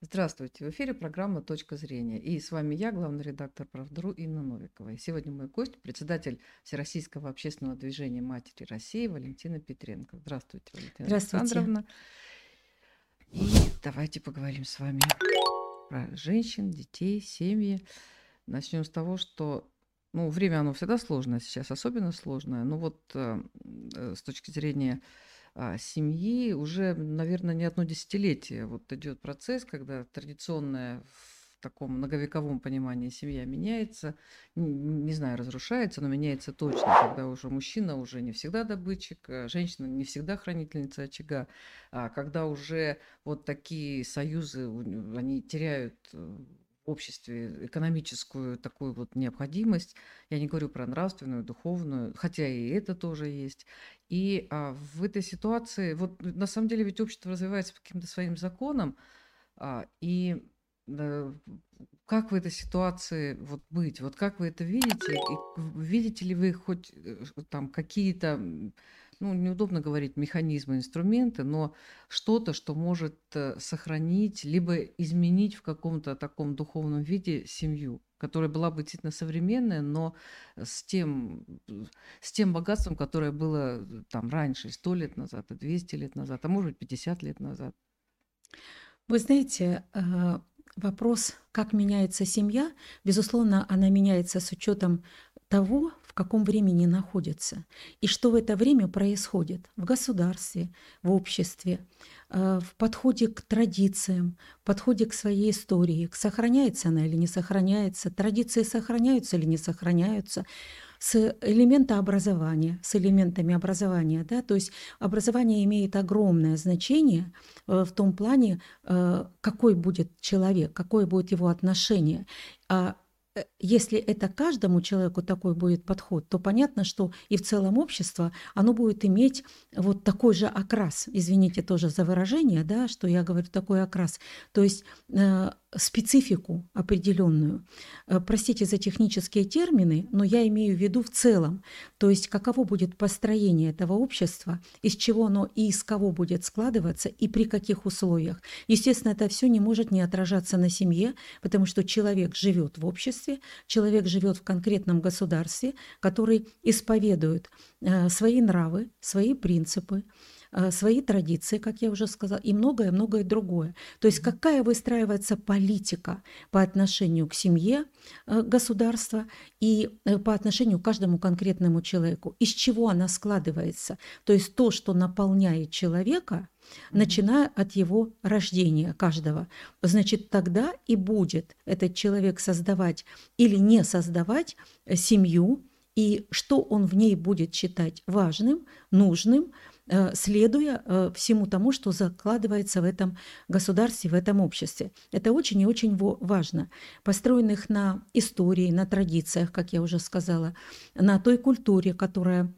Здравствуйте, в эфире программа «Точка зрения». И с вами я, главный редактор «Правдру» Инна Новикова. И сегодня мой гость – председатель Всероссийского общественного движения «Матери России» Валентина Петренко. Здравствуйте, Валентина Здравствуйте. Александровна. И давайте поговорим с вами про женщин, детей, семьи. Начнем с того, что ну, время оно всегда сложное, сейчас особенно сложное. Но вот э, э, с точки зрения семьи уже, наверное, не одно десятилетие. Вот идет процесс, когда традиционная в таком многовековом понимании семья меняется, не, не знаю, разрушается, но меняется точно, когда уже мужчина уже не всегда добытчик, а женщина не всегда хранительница очага, а когда уже вот такие союзы, они теряют э, обществе экономическую такую вот необходимость. Я не говорю про нравственную, духовную, хотя и это тоже есть. И а, в этой ситуации, вот на самом деле ведь общество развивается по каким-то своим законам, а, и да, как в этой ситуации вот быть? Вот как вы это видите? И видите ли вы хоть э, там какие-то ну, неудобно говорить механизмы, инструменты, но что-то, что может э, сохранить, либо изменить в каком-то таком духовном виде семью, которая была бы действительно современная, но с тем, с тем богатством, которое было э, там раньше, сто лет назад, и 200 лет назад, а может быть 50 лет назад. Вы знаете, э, вопрос, как меняется семья, безусловно, она меняется с учетом того, в каком времени находится, и что в это время происходит в государстве, в обществе, э, в подходе к традициям, в подходе к своей истории, сохраняется она или не сохраняется, традиции сохраняются или не сохраняются, с элемента образования, с элементами образования. Да? То есть образование имеет огромное значение э, в том плане, э, какой будет человек, какое будет его отношение. А если это каждому человеку такой будет подход, то понятно, что и в целом общество, оно будет иметь вот такой же окрас. Извините тоже за выражение, да, что я говорю такой окрас. То есть э, специфику определенную. Э, простите за технические термины, но я имею в виду в целом. То есть каково будет построение этого общества, из чего оно и из кого будет складываться и при каких условиях. Естественно, это все не может не отражаться на семье, потому что человек живет в обществе, человек живет в конкретном государстве, который исповедует э, свои нравы, свои принципы, свои традиции, как я уже сказала, и многое-многое другое. То есть какая выстраивается политика по отношению к семье э, государства и э, по отношению к каждому конкретному человеку, из чего она складывается. То есть то, что наполняет человека, начиная от его рождения каждого. Значит, тогда и будет этот человек создавать или не создавать семью, и что он в ней будет считать важным, нужным, Э, следуя э, всему тому, что закладывается в этом государстве, в этом обществе. Это очень и очень важно. Построенных на истории, на традициях, как я уже сказала, на той культуре, которая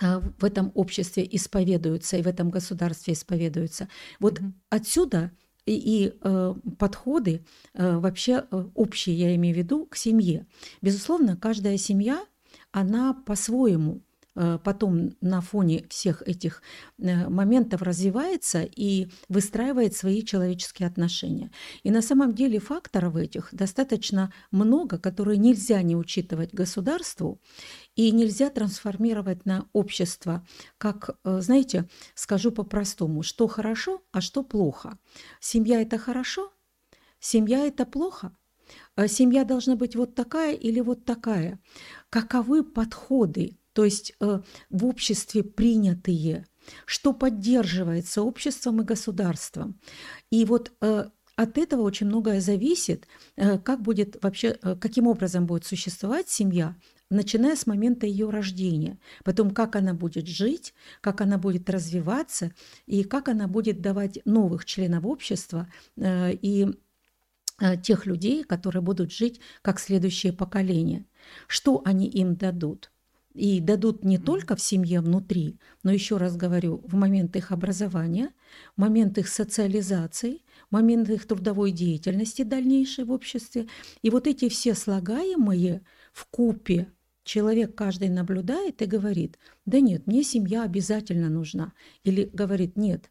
э, в этом обществе исповедуется и в этом государстве исповедуется. Вот mm-hmm. отсюда и, и э, подходы э, вообще э, общие, я имею в виду, к семье. Безусловно, каждая семья, она по-своему Э, потом на фоне всех этих э, моментов развивается и выстраивает свои человеческие отношения. И на самом деле факторов этих достаточно много, которые нельзя не учитывать государству и нельзя трансформировать на общество. Как, э, знаете, скажу по-простому, что хорошо, а что плохо. Семья – это хорошо, семья – это плохо – Семья должна быть вот такая или вот такая. Каковы подходы то есть э, в обществе принятые, что поддерживается обществом и государством. И вот э, от этого очень многое зависит, э, как будет вообще, каким образом будет существовать семья, начиная с момента ее рождения, потом как она будет жить, как она будет развиваться и как она будет давать новых членов общества и тех людей, которые будут жить как следующее поколение. Что они им дадут? И дадут не только в семье внутри, но еще раз говорю, в момент их образования, в момент их социализации, в момент их трудовой деятельности дальнейшей в обществе. И вот эти все слагаемые в купе человек каждый наблюдает и говорит, да нет, мне семья обязательно нужна. Или говорит, нет,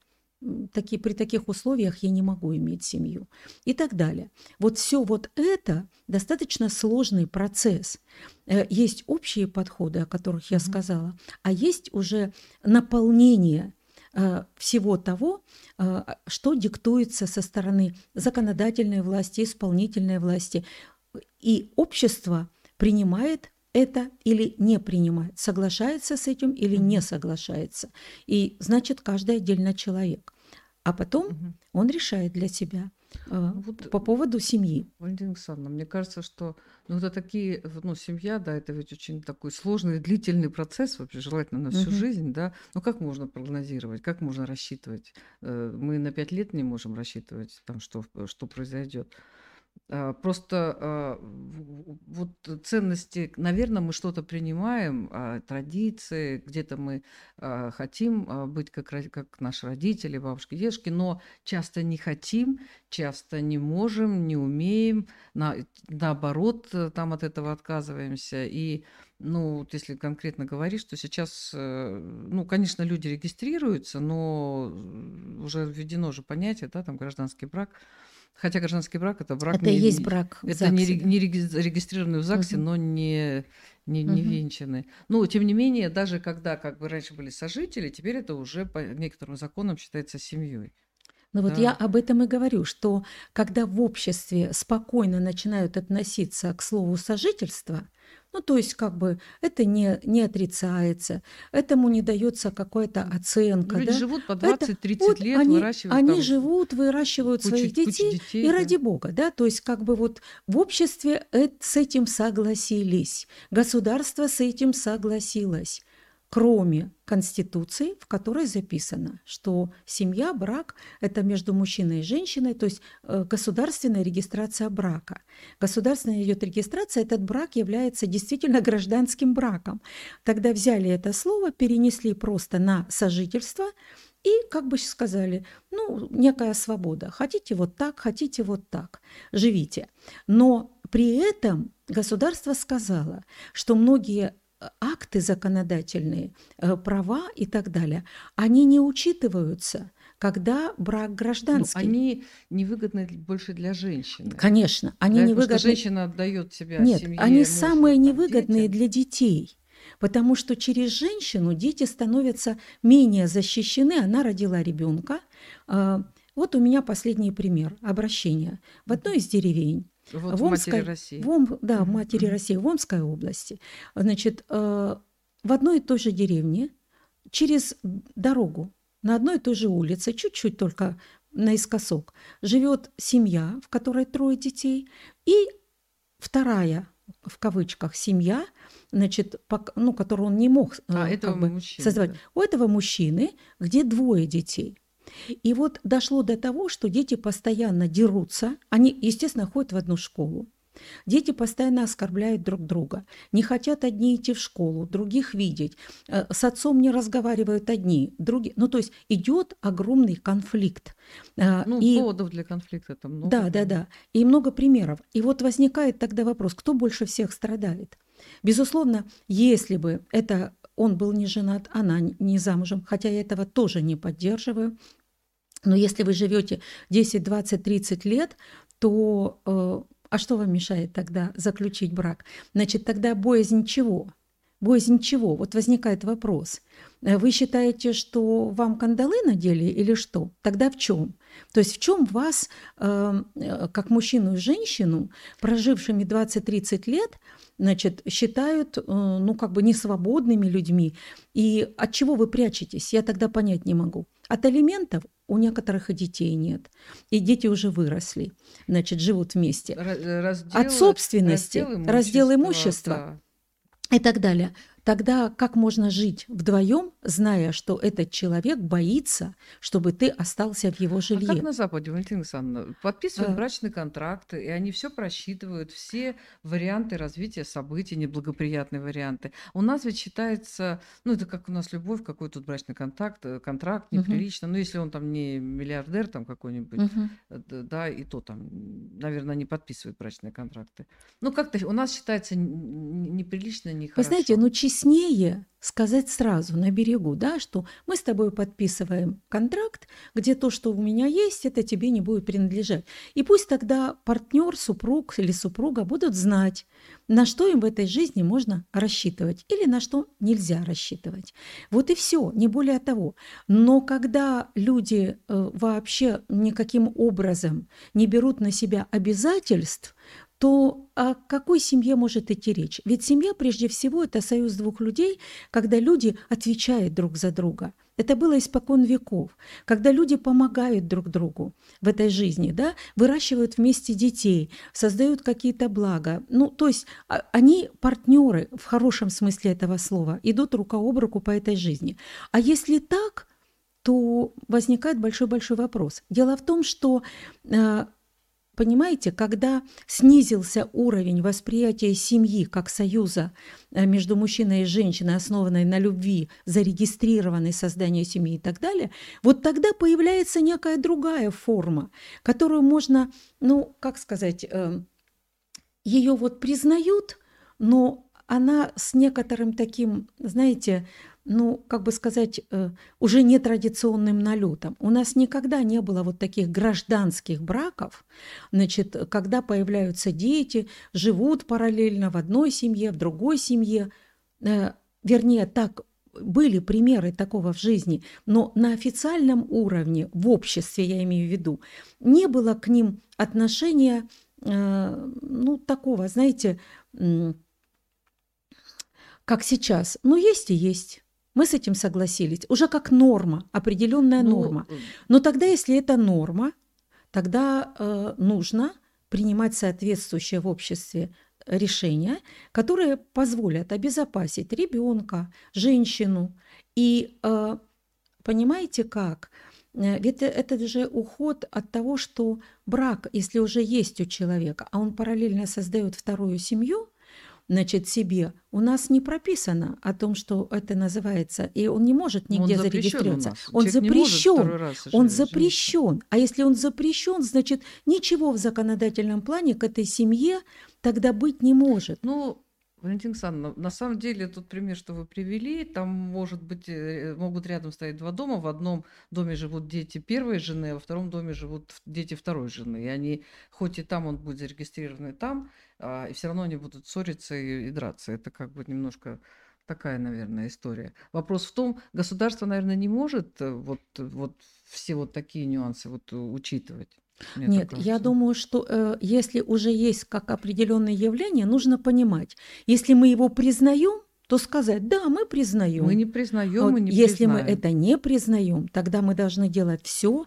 такие, при таких условиях я не могу иметь семью и так далее. Вот все вот это достаточно сложный процесс. Э, есть общие подходы, о которых я сказала, а есть уже наполнение э, всего того, э, что диктуется со стороны законодательной власти, исполнительной власти. И общество принимает это или не принимает, соглашается с этим или не соглашается. И значит, каждый отдельно человек. А потом угу. он решает для себя э, вот, по поводу семьи. Валентина Александровна, мне кажется, что ну, это такие, ну, семья, да, это ведь очень такой сложный, длительный процесс, вообще желательно на всю угу. жизнь, да. Ну, как можно прогнозировать, как можно рассчитывать? Э, мы на пять лет не можем рассчитывать, там, что, что произойдет. А, просто а, вот ценности, наверное, мы что-то принимаем, а, традиции, где-то мы хотим быть как, как наши родители, бабушки, дедушки, но часто не хотим, часто не можем, не умеем, на, наоборот, э, там от этого отказываемся. И ну, вот если конкретно говорить, что сейчас, э, ну, конечно, люди регистрируются, но уже введено же понятие, да, там гражданский брак – Хотя гражданский брак это брак это не, есть брак это не, не регистрированный в ЗАГСе, угу. но не не, не угу. венчаны. Ну, тем не менее, даже когда как бы раньше были сожители, теперь это уже по некоторым законам считается семьей. Но да. вот я об этом и говорю, что когда в обществе спокойно начинают относиться к слову сожительство, ну, то есть, как бы это не, не отрицается, этому не дается какая-то оценка. Люди да? живут по 20-30 вот лет, они, выращивают. Они там живут, выращивают кучу, своих детей, детей, и да. ради бога, да, то есть, как бы вот в обществе с этим согласились, государство с этим согласилось кроме Конституции, в которой записано, что семья, брак – это между мужчиной и женщиной, то есть э, государственная регистрация брака. Государственная идет регистрация, этот брак является действительно гражданским браком. Тогда взяли это слово, перенесли просто на сожительство и как бы сказали, ну, некая свобода. Хотите вот так, хотите вот так, живите. Но при этом государство сказало, что многие акты законодательные, э, права и так далее, они не учитываются, когда брак ну, гражданский. Ну, они невыгодны больше для женщины. Конечно, они да, невыгодны. Что женщина отдает себя Нет, семье, они мужу, самые невыгодные детям. для детей. Потому что через женщину дети становятся менее защищены. Она родила ребенка. А, вот у меня последний пример обращения. В одной из деревень вот в Омской, матери России. В Ом, да, в матери России, в Омской области. Значит, э, в одной и той же деревне, через дорогу, на одной и той же улице, чуть-чуть только наискосок, живет семья, в которой трое детей, и вторая в кавычках семья, значит, ну, которую он не мог а, э, как бы, мужчины, создавать. Да. У этого мужчины, где двое детей. И вот дошло до того, что дети постоянно дерутся. Они, естественно, ходят в одну школу. Дети постоянно оскорбляют друг друга, не хотят одни идти в школу, других видеть, э, с отцом не разговаривают одни, другие. Ну, то есть идет огромный конфликт. Э, ну, и... поводов для конфликта там много. Да, да, да. И много примеров. И вот возникает тогда вопрос, кто больше всех страдает? Безусловно, если бы это он был не женат, она не замужем, хотя я этого тоже не поддерживаю. Но если вы живете 10, 20, 30 лет, то э, а что вам мешает тогда заключить брак? Значит, тогда боязнь чего? Боязнь чего? Вот возникает вопрос. Э, вы считаете, что вам кандалы надели или что? Тогда в чем? То есть в чем вас, э, э, как мужчину и женщину, прожившими 20-30 лет, значит, считают, ну, как бы несвободными людьми? И от чего вы прячетесь? Я тогда понять не могу. От алиментов у некоторых и детей нет. И дети уже выросли, значит, живут вместе. Разделы, От собственности, раздел имущества, раздел имущества да. и так далее. Тогда как можно жить вдвоем, зная, что этот человек боится, чтобы ты остался в его жилье? А как на Западе, Валентина Александровна, подписывают а... брачный контракт, и они все просчитывают, все варианты развития событий, неблагоприятные варианты. У нас ведь считается, ну это как у нас любовь, какой тут брачный контакт, э, контракт неприлично, угу. ну если он там не миллиардер там какой-нибудь, угу. да, и то там, наверное, не подписывают брачные контракты. Ну как-то у нас считается неприлично, нехорошо. Вы знаете, ну чисто честнее сказать сразу на берегу, да, что мы с тобой подписываем контракт, где то, что у меня есть, это тебе не будет принадлежать. И пусть тогда партнер, супруг или супруга будут знать, на что им в этой жизни можно рассчитывать или на что нельзя рассчитывать. Вот и все, не более того. Но когда люди э, вообще никаким образом не берут на себя обязательств, то о какой семье может идти речь? Ведь семья, прежде всего, это союз двух людей, когда люди отвечают друг за друга. Это было испокон веков, когда люди помогают друг другу в этой жизни, да, выращивают вместе детей, создают какие-то блага. Ну, то есть а, они партнеры в хорошем смысле этого слова, идут рука об руку по этой жизни. А если так, то возникает большой-большой вопрос. Дело в том, что э, Понимаете, когда снизился уровень восприятия семьи как союза э, между мужчиной и женщиной, основанной на любви, зарегистрированной созданию семьи и так далее, вот тогда появляется некая другая форма, которую можно, ну, как сказать, э, ее вот признают, но она с некоторым таким, знаете, ну, как бы сказать, э, уже нетрадиционным налетом. У нас никогда не было вот таких гражданских браков, значит, когда появляются дети, живут параллельно в одной семье, в другой семье. Э, вернее, так были примеры такого в жизни, но на официальном уровне, в обществе, я имею в виду, не было к ним отношения, э, ну, такого, знаете, как сейчас. Ну, есть и есть. Мы с этим согласились. Уже как норма, определенная ну, норма. Э, Но тогда, если это норма, тогда э, нужно принимать соответствующее в обществе решения, которые позволят обезопасить ребенка, женщину. И э, понимаете как? Э, ведь это же уход от того, что брак, если уже есть у человека, а он параллельно создает вторую семью, значит, себе, у нас не прописано о том, что это называется, и он не может нигде он зарегистрироваться. Он запрещен. Он запрещен. А если он запрещен, значит, ничего в законодательном плане к этой семье тогда быть не может. Ну, Валентина Александровна, на самом деле тот пример, что вы привели, там может быть, э, могут рядом стоять два дома. В одном доме живут дети первой жены, а во втором доме живут дети второй жены. И они, хоть и там он будет зарегистрирован, и там, а, и все равно они будут ссориться и, и драться. Это как бы немножко такая, наверное, история. Вопрос в том, государство, наверное, не может э, вот, вот все вот такие нюансы вот учитывать. Мне Нет, я думаю, что э, если уже есть как определенное явление, нужно понимать, если мы его признаем, то сказать, да, мы признаем. Мы не признаем, вот, мы не Если признаем. мы это не признаем, тогда мы должны делать все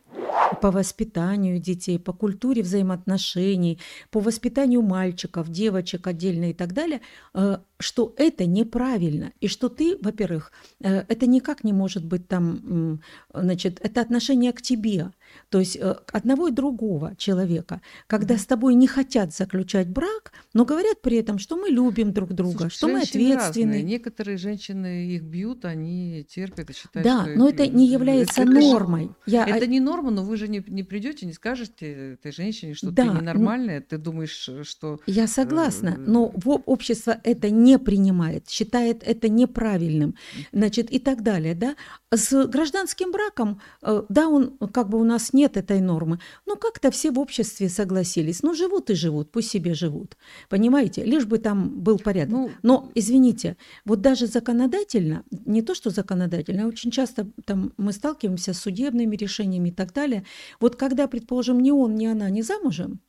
по воспитанию детей, по культуре взаимоотношений, по воспитанию мальчиков, девочек отдельно и так далее, э, что это неправильно, и что ты, во-первых, э, это никак не может быть там, значит, это отношение к тебе, то есть э, одного и другого человека, когда mm-hmm. с тобой не хотят заключать брак, но говорят при этом, что мы любим друг друга, Слушай, что мы ответственны. Разные. Некоторые женщины их бьют, они терпят и считают, да, что но это не является это, нормой. Я... Это не норма, но вы же не, не придете, не скажете этой женщине, что да, ты ненормальная, ты думаешь, что... Я согласна, но общество это не принимает, считает это неправильным, значит, и так далее, да. С гражданским браком, э, да, он как бы у нас нет этой нормы, но как-то все в обществе согласились. Ну, живут и живут, пусть себе живут. Понимаете? Лишь бы там был порядок. Ну, но, извините, вот даже законодательно, не то что законодательно, а очень часто там мы сталкиваемся с судебными решениями и так далее. Вот когда, предположим, ни он, ни она не замужем,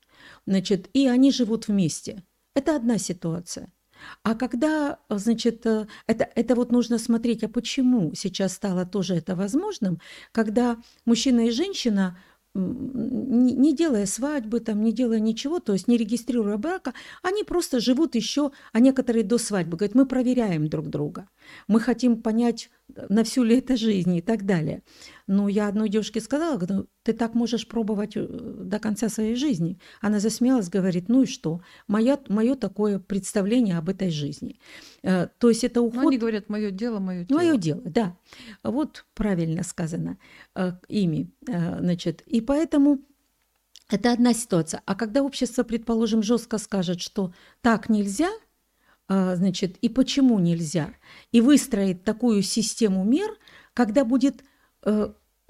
значит, и они живут вместе, это одна ситуация. А когда, значит, э, это, это вот нужно смотреть, а почему сейчас стало тоже это возможным, когда мужчина и женщина не делая свадьбы, там, не делая ничего, то есть не регистрируя брака, они просто живут еще, а некоторые до свадьбы. Говорят, мы проверяем друг друга, мы хотим понять, на всю ли это жизнь и так далее. Но я одной девушке сказала, говорю, ты так можешь пробовать э, до конца своей жизни. Она засмеялась, говорит, ну и что? Моя, мое такое представление об этой жизни. Э, то есть это уход... Но они говорят, мое дело, мое дело. Мое дело, да. Вот правильно сказано э, ими. Значит, и поэтому это одна ситуация. А когда общество, предположим, жестко скажет, что так нельзя – значит, и почему нельзя, и выстроить такую систему мер, когда будет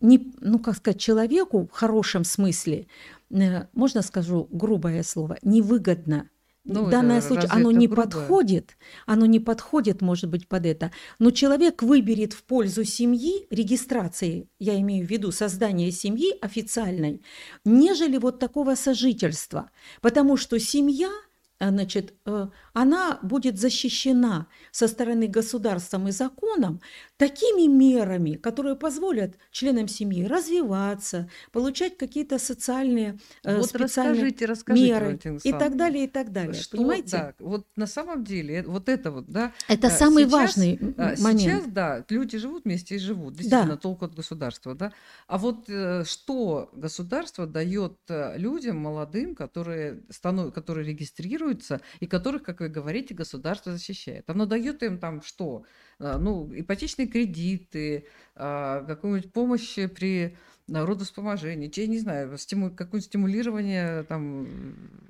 не, ну, как сказать, человеку в хорошем смысле, э, можно скажу грубое слово, невыгодно ну, в данном случае оно не грубое? подходит, оно не подходит, может быть, под это. Но человек выберет в пользу семьи, регистрации, я имею в виду создание семьи официальной, нежели вот такого сожительства. Потому что семья – а, значит, э, она будет защищена со стороны государством и законом такими мерами, которые позволят членам семьи развиваться, получать какие-то социальные э, вот специальные расскажите, расскажите, меры и так далее, и так далее. Что, Понимаете? Да, вот на самом деле вот это вот, да. Это самый сейчас, важный момент. Сейчас, да, люди живут вместе и живут, действительно, да. толку от государства, да. А вот э, что государство дает людям молодым, которые становятся, которые регистрируются и которых, как вы говорите, государство защищает? Оно дает им там что? А, ну, ипотечные кредиты, а, какую-нибудь помощь при родовспоможении, я не знаю, стиму, какое-нибудь стимулирование там.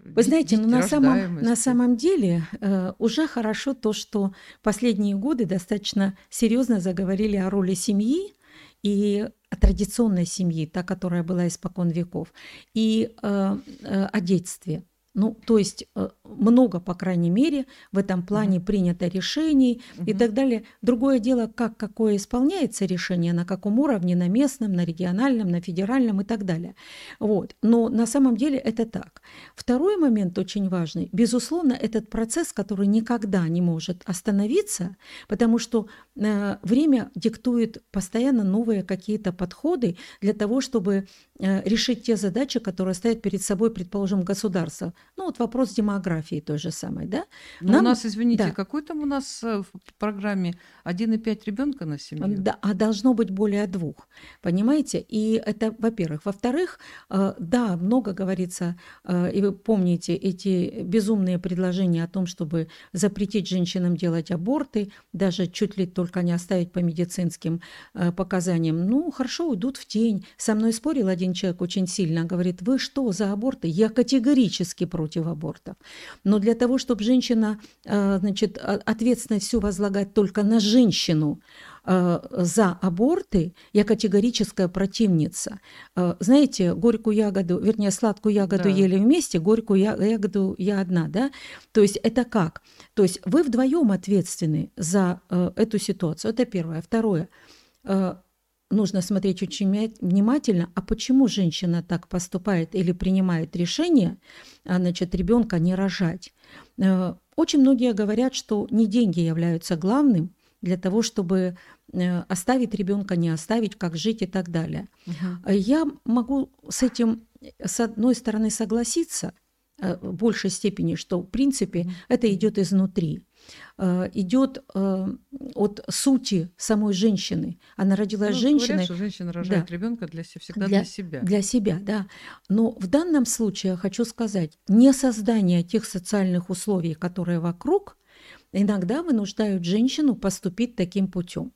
Вы знаете, ну, на, самом, на самом деле э, уже хорошо то, что последние годы достаточно серьезно заговорили о роли семьи и о традиционной семьи, та, которая была испокон веков, и э, э, о детстве. Ну, то есть э, много, по крайней мере, в этом плане угу. принято решений угу. и так далее. Другое дело, как какое исполняется решение, на каком уровне, на местном, на региональном, на федеральном и так далее. Вот. Но на самом деле это так. Второй момент очень важный. Безусловно, этот процесс, который никогда не может остановиться, потому что э, время диктует постоянно новые какие-то подходы для того, чтобы решить те задачи, которые стоят перед собой, предположим, государство ну вот вопрос демографии той же самой, да? Но Нам... у нас, извините, да. какой там у нас э, в программе 1,5 ребенка на семью? Да, а должно быть более двух, понимаете? И это, во-первых. Во-вторых, э, да, много говорится, э, и вы помните эти безумные предложения о том, чтобы запретить женщинам делать аборты, даже чуть ли только не оставить по медицинским показаниям. Ну, хорошо, уйдут в тень. Со мной спорил один человек очень сильно, говорит, вы что за аборты? Я категорически против против абортов. Но для того, чтобы женщина, э, значит, ответственность всю возлагать только на женщину, э, за аборты я категорическая противница. Э, знаете, горькую ягоду, вернее, сладкую ягоду да. ели вместе, горькую ягоду я одна, да? То есть это как? То есть вы вдвоем ответственны за эту ситуацию. Это первое. Второе нужно смотреть очень внимательно, а почему женщина так поступает или принимает решение, а, значит, ребенка не рожать. Э, очень многие говорят, что не деньги являются главным для того, чтобы э, оставить ребенка, не оставить, как жить и так далее. Угу. Я могу с этим, с одной стороны, согласиться э, в большей степени, что, в принципе, угу. это идет изнутри. Э, идет э, от сути самой женщины. Она родилась ну, женщиной. Говорят, что женщина рожает да. ребенка для, всегда для, для себя. Для себя, да. Но в данном случае я хочу сказать, не создание тех социальных условий, которые вокруг, иногда вынуждают женщину поступить таким путем.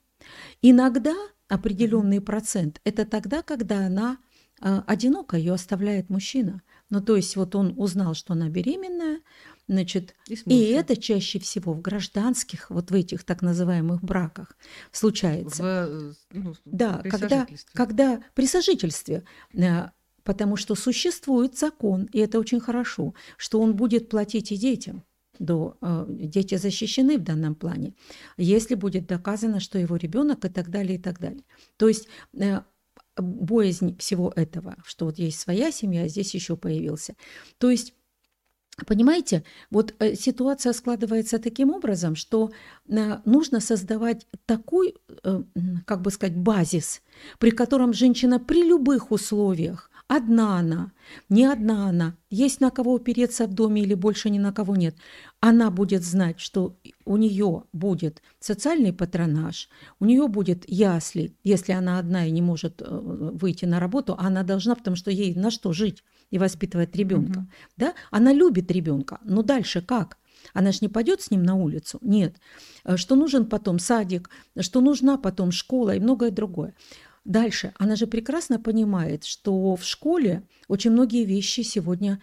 Иногда определенный процент это тогда, когда она э, одинока, ее оставляет мужчина. Ну, то есть вот он узнал, что она беременная, Значит, и, и это чаще всего в гражданских, вот в этих так называемых браках случается. В, э, ну, да, при когда, когда при сожительстве, э, потому что существует закон, и это очень хорошо, что он будет платить и детям. До, э, дети защищены в данном плане, если будет доказано, что его ребенок и так далее, и так далее. То есть боязнь всего этого, что вот есть своя семья, а здесь еще появился. То есть Понимаете, вот э, ситуация складывается таким образом, что э, нужно создавать такой, э, как бы сказать, базис, при котором женщина при любых условиях, одна она, не одна она, есть на кого опереться в доме или больше ни на кого нет, она будет знать, что у нее будет социальный патронаж, у нее будет ясли, если она одна и не может выйти на работу, она должна, потому что ей на что жить и воспитывает ребенка. Угу. Да? Она любит ребенка, но дальше как? Она же не пойдет с ним на улицу. Нет. Э, что нужен потом садик, что нужна потом школа и многое другое. Дальше. Она же прекрасно понимает, что в школе очень многие вещи сегодня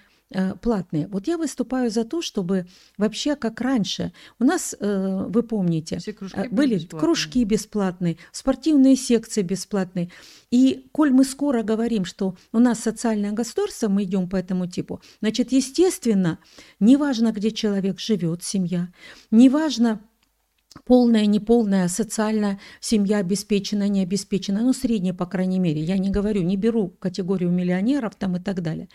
платные. Вот я выступаю за то, чтобы вообще как раньше. У нас, э, вы помните, Все кружки э, были были бесплатные. кружки бесплатные, спортивные секции бесплатные. И коль мы скоро говорим, что у нас социальное государство, мы идем по этому типу, значит, естественно, неважно, где человек живет, семья, неважно, полная, неполная, социальная семья обеспечена, не обеспечена, ну, средняя, по крайней мере. Я не говорю, не беру категорию миллионеров там и так далее.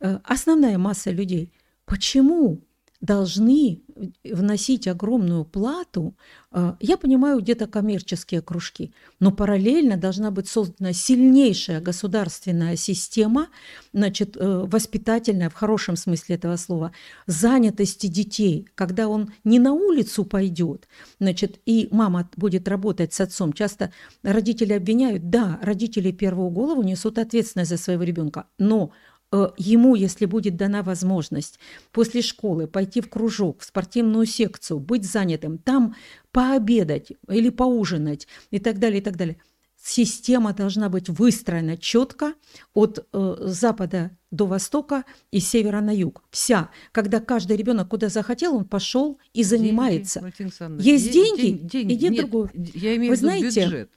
Э, Основная масса людей. Почему должны вносить огромную плату? Э, Я понимаю, где-то коммерческие кружки, но параллельно должна быть создана сильнейшая государственная система, значит, э, воспитательная, в хорошем смысле этого слова, занятости детей, когда он не на улицу пойдет, значит, и мама будет работать с отцом. Часто родители обвиняют, да, родители первую голову несут ответственность за своего ребенка, но ему, если будет дана возможность после школы пойти в кружок, в спортивную секцию, быть занятым, там пообедать или поужинать и так далее, и так далее. Система должна быть выстроена четко от э, запада до востока и севера на юг. Вся. Когда каждый ребенок куда захотел, он пошел и занимается. Деньги, Есть де- деньги, день- деньги. иди Нет, другую. Я имею Вы в виду знаете, бюджет.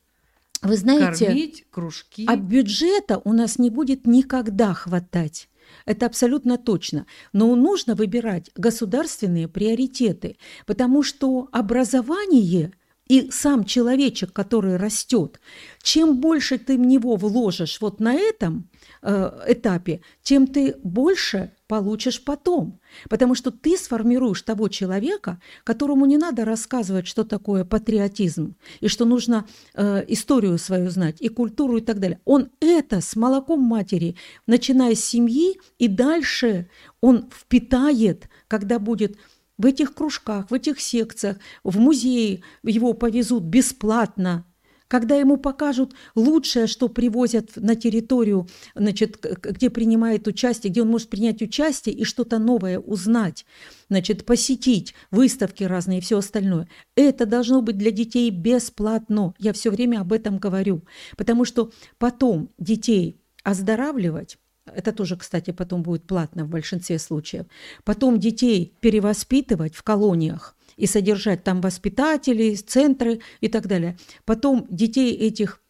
Вы знаете, Кормить кружки. а бюджета у нас не будет никогда хватать. Это абсолютно точно. Но нужно выбирать государственные приоритеты, потому что образование и сам человечек, который растет, чем больше ты в него вложишь вот на этом э, этапе, тем ты больше получишь потом. Потому что ты сформируешь того человека, которому не надо рассказывать, что такое патриотизм, и что нужно э, историю свою знать, и культуру, и так далее. Он это с молоком матери, начиная с семьи, и дальше он впитает, когда будет в этих кружках, в этих секциях, в музее его повезут бесплатно, когда ему покажут лучшее, что привозят на территорию, значит, где принимает участие, где он может принять участие и что-то новое узнать, значит, посетить выставки разные и все остальное. Это должно быть для детей бесплатно. Я все время об этом говорю, потому что потом детей оздоравливать это тоже, кстати, потом будет платно в большинстве случаев. Потом детей перевоспитывать в колониях и содержать там воспитателей, центры и так далее. Потом детей этих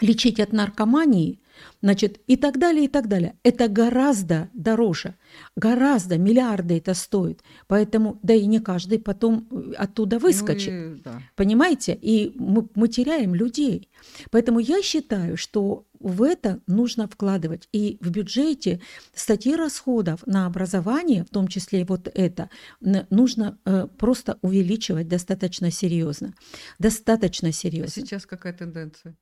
лечить от наркомании, значит, и так далее, и так далее. Это гораздо дороже, гораздо, миллиарды это стоит. Поэтому, да и не каждый потом э, оттуда выскочит. Ну и да. Понимаете? И мы, мы теряем людей. Поэтому я считаю, что в это нужно вкладывать. И в бюджете статьи расходов на образование, в том числе и вот это, нужно э, просто увеличивать достаточно серьезно. Достаточно А серьезно. сейчас какая тенденция?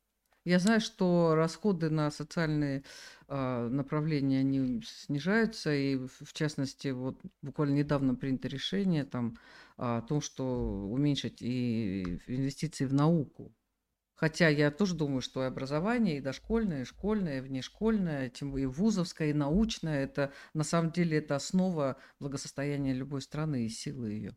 Я знаю, что расходы на социальные а, направления они снижаются, и в частности, вот буквально недавно принято решение там о том, что уменьшить и инвестиции в науку. Хотя я тоже думаю, что и образование, и дошкольное, и школьное, и внешкольное, тем и вузовское, и научное, это на самом деле это основа благосостояния любой страны и силы ее.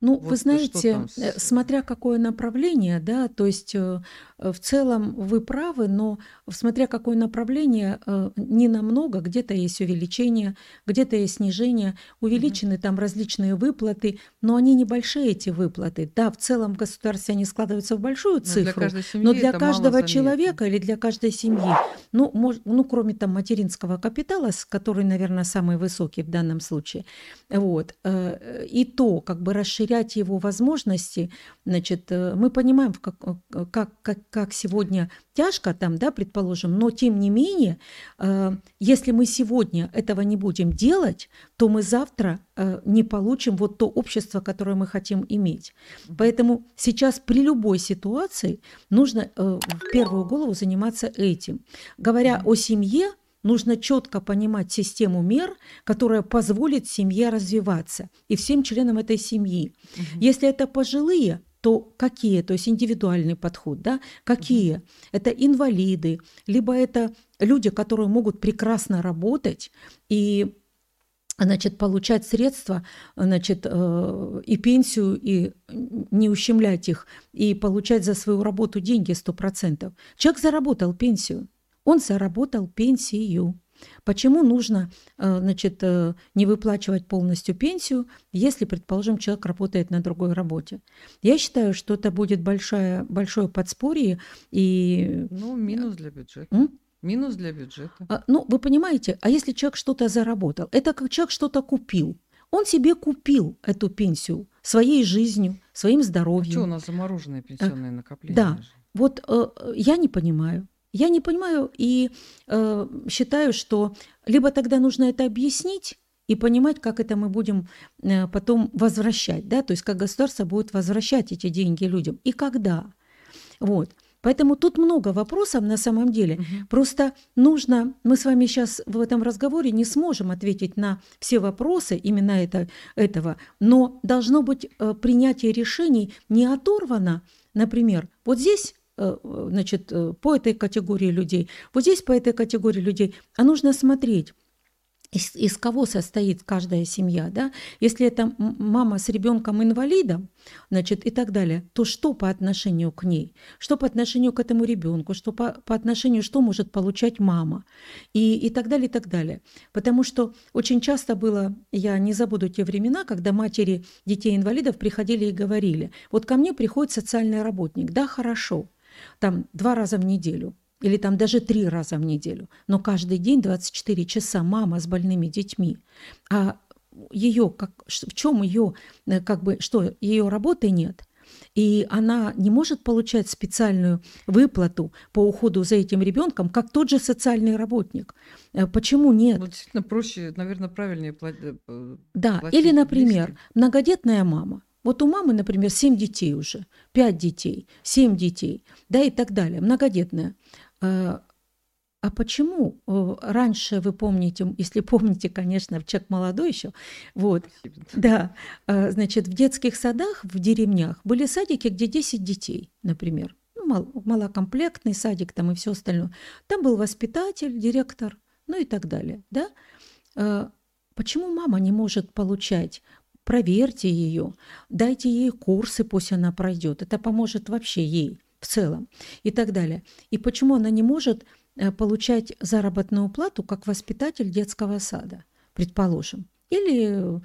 Ну, Вот вы знаете, э, смотря какое направление, да, то есть э, э, в целом вы правы, но смотря какое направление, не намного, где-то есть увеличение, где-то есть снижение, увеличены там различные выплаты, но они небольшие, эти выплаты. Да, в целом в государстве они складываются в большую Но для цифру, семьи но для каждого человека или для каждой семьи, ну, мож- ну, кроме там материнского капитала, который, наверное, самый высокий в данном случае, вот, и то, как бы расширять его возможности, значит, э, мы понимаем, как, э, как, как, как сегодня тяжко там, да, предположим, но тем не менее, э, если мы сегодня этого не будем делать, то мы завтра не получим вот то общество, которое мы хотим иметь. Поэтому сейчас при любой ситуации нужно в первую голову заниматься этим. Говоря о семье, нужно четко понимать систему мер, которая позволит семье развиваться и всем членам этой семьи. Мгм. Если это пожилые, то какие, то есть индивидуальный подход, да, какие? Это инвалиды, либо это люди, которые могут прекрасно работать и значит, получать средства, значит, э, и пенсию, и не ущемлять их, и получать за свою работу деньги 100%. Человек заработал пенсию, он заработал пенсию. Почему нужно э, значит, э, не выплачивать полностью пенсию, если, предположим, человек работает на другой работе? Я считаю, что это будет большое, большое подспорье и... Ну, минус для бюджета. М? Минус для бюджета. А, ну, вы понимаете, а если человек что-то заработал, это как человек что-то купил. Он себе купил эту пенсию своей жизнью, своим а здоровьем. А что у нас замороженные пенсионные а, накопления? Да. Вот э, я не понимаю. Я не понимаю и э, считаю, что либо тогда нужно это объяснить и понимать, как это мы будем э, потом возвращать, да, то есть как государство будет возвращать эти деньги людям и когда. Вот. Поэтому тут много вопросов на самом деле. Угу. Просто нужно, мы с вами сейчас в этом разговоре не сможем ответить на все вопросы именно это, этого, но должно быть э, принятие решений не оторвано, например, вот здесь значит, э, по этой категории людей, вот здесь по этой категории людей, а нужно смотреть, из, из кого состоит каждая семья, да? Если это мама с ребенком инвалидом, значит, и так далее, то что по отношению к ней, что по отношению к этому ребенку, что по, по отношению, что может получать мама, и, и так далее, и так далее. Потому что очень часто было, я не забуду те времена, когда матери детей-инвалидов приходили и говорили, вот ко мне приходит социальный работник, да, хорошо, там два раза в неделю или там даже три раза в неделю, но каждый день 24 часа мама с больными детьми, а ее, как, в чем ее, э, как бы, что, ее работы нет, и она не может получать специальную выплату по уходу за этим ребенком, как тот же социальный работник. Э, почему нет? Ну, действительно проще, наверное, правильнее платить. Э, да, или, например, близким. многодетная мама. Вот у мамы, например, 7 детей уже, 5 детей, 7 детей, да, и так далее, многодетная. А, а почему э, раньше, вы помните, если помните, конечно, человек молодой еще, вот, Спасибо. да, а, значит, в детских садах, в деревнях были садики, где 10 детей, например, ну, мал, малокомплектный садик там и все остальное. Там был воспитатель, директор, ну и так далее, да. А, почему мама не может получать проверьте ее, дайте ей курсы, пусть она пройдет. Это поможет вообще ей в целом и так далее. И почему она не может э, получать заработную плату как воспитатель детского сада, предположим, или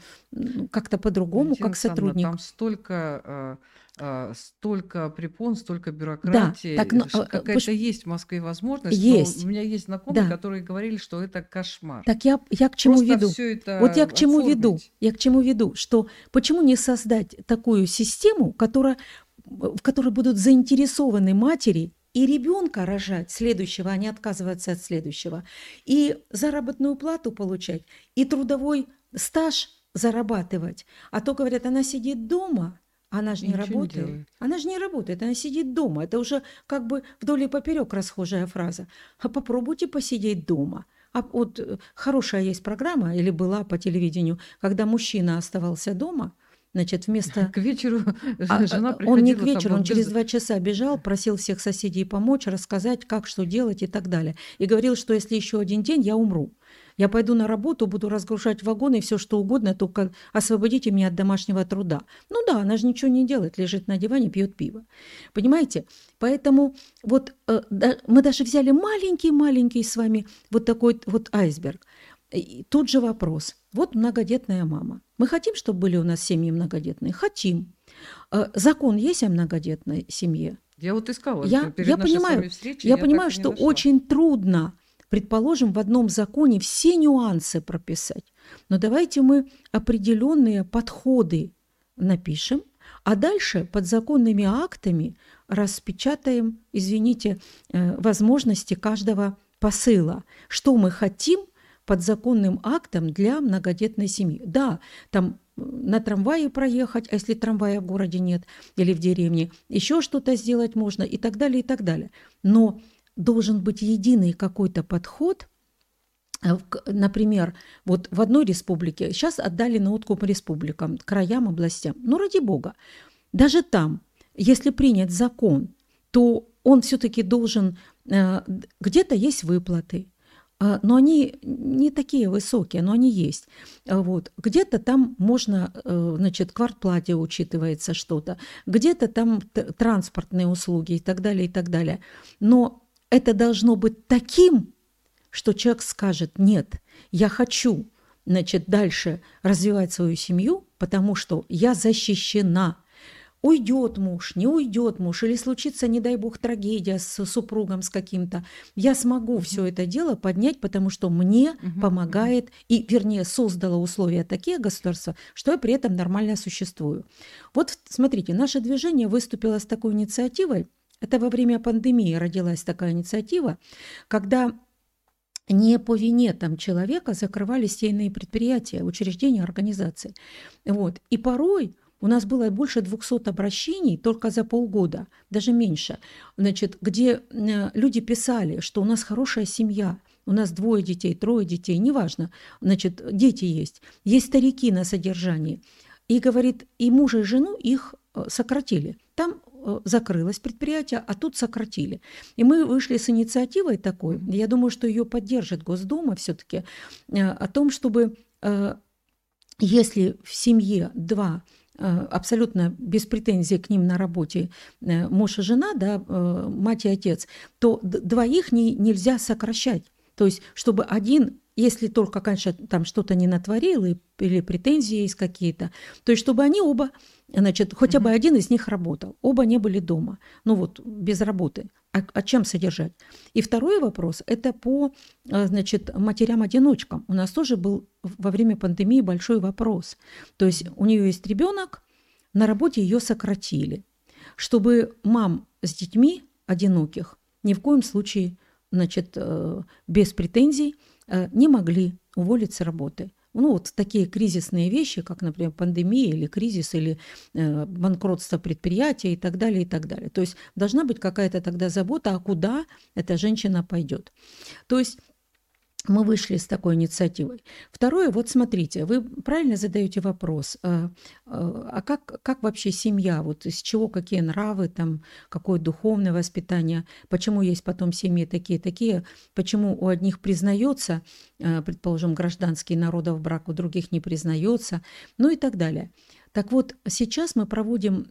как-то по-другому, как сотрудник. Там столько э, а, столько препон, столько бюрократии. Да, так, ну, а, Какая-то есть в Москве возможность. Есть. у меня есть знакомые, да. которые говорили, что это кошмар. Так я, я к чему Просто веду? Вот я к чему оформить. веду? Я к чему веду? Что почему не создать такую систему, которая, в которой будут заинтересованы матери и ребенка рожать следующего, а не отказываться от следующего, и заработную плату получать, и трудовой стаж зарабатывать. А то, говорят, она сидит дома, она же не Ничего работает. Не она же не работает, она сидит дома. Это уже как бы вдоль и поперек расхожая фраза. А попробуйте посидеть дома. А вот э, хорошая есть программа, или была по телевидению, когда мужчина оставался дома, Значит, вместо... К вечеру а, жена приходила... Он не к вечеру, он через два часа бежал, просил всех соседей помочь, рассказать, как, что делать и так далее. И говорил, что если еще один день, я умру. Я пойду на работу, буду разгружать вагоны и все что угодно, только освободите меня от домашнего труда. Ну да, она же ничего не делает, лежит на диване, пьет пиво. Понимаете? Поэтому вот э, да, мы даже взяли маленький-маленький с вами вот такой вот айсберг. И тут же вопрос. Вот многодетная мама. Мы хотим, чтобы были у нас семьи многодетные? Хотим. Э, закон есть о многодетной семье? Я вот искала. Я, я понимаю, встречи, я, я понимаю, что очень трудно предположим, в одном законе все нюансы прописать. Но давайте мы определенные подходы напишем, а дальше подзаконными актами распечатаем, извините, э, возможности каждого посыла, что мы хотим подзаконным актом для многодетной семьи. Да, там э, на трамвае проехать, а если трамвая в городе нет или в деревне, еще что-то сделать можно и так далее, и так далее. Но должен быть единый какой-то подход. Э, например, вот в одной республике сейчас отдали на откуп республикам, краям, областям. Ну, ради бога, даже там, если принять закон, то он все-таки должен, э, где-то есть выплаты, э, но они не такие высокие, но они есть. Вот. Где-то там можно, значит, квартплате учитывается что-то, где-то там транспортные услуги и так далее, и так далее. Но это должно быть таким, что человек скажет, нет, я хочу, значит, дальше развивать свою семью, потому что я защищена. Уйдет муж, не уйдет муж, или случится, не дай бог, трагедия с супругом, с каким-то. Я смогу все это дело поднять, потому что мне Мгм. помогает, и, вернее, создало условия такие государства, что я при этом нормально существую. Вот смотрите, наше движение выступило с такой инициативой. Это во время пандемии родилась такая инициатива, когда не по вине там человека закрывались те иные предприятия, учреждения, организации. Вот. И порой у нас было больше 200 обращений только за полгода, даже меньше, значит, где э, люди писали, что у нас хорошая семья, у нас двое детей, трое детей, неважно, значит, дети есть, есть старики на содержании. И говорит, и мужа, и жену их э, сократили. Там закрылось предприятие, а тут сократили. И мы вышли с инициативой такой, я думаю, что ее поддержит Госдума все-таки, о том, чтобы э, если в семье два э, абсолютно без претензий к ним на работе э, муж и жена, да, э, мать и отец, то двоих не, нельзя сокращать. То есть, чтобы один, если только, конечно, там что-то не натворил или претензии есть какие-то, то есть, чтобы они оба, значит, хотя бы один из них работал, оба не были дома, ну вот, без работы. А, а чем содержать? И второй вопрос – это по, э, значит, матерям-одиночкам. У нас тоже был во время пандемии большой вопрос. То есть у нее есть ребенок, на работе ее сократили, чтобы мам с детьми одиноких ни в коем случае, значит, э, без претензий э, не могли уволить с работы. Ну, вот такие кризисные вещи, как, например, пандемия или кризис, или э, банкротство предприятия и так далее, и так далее. То есть должна быть какая-то тогда забота, а куда эта женщина пойдет. То есть мы вышли с такой инициативой. Второе, вот смотрите, вы правильно задаете вопрос, а, а как, как вообще семья, вот из чего какие нравы, там, какое духовное воспитание, почему есть потом семьи такие-такие, почему у одних признается, а, предположим, гражданский народов брак, у других не признается, ну и так далее. Так вот, сейчас мы проводим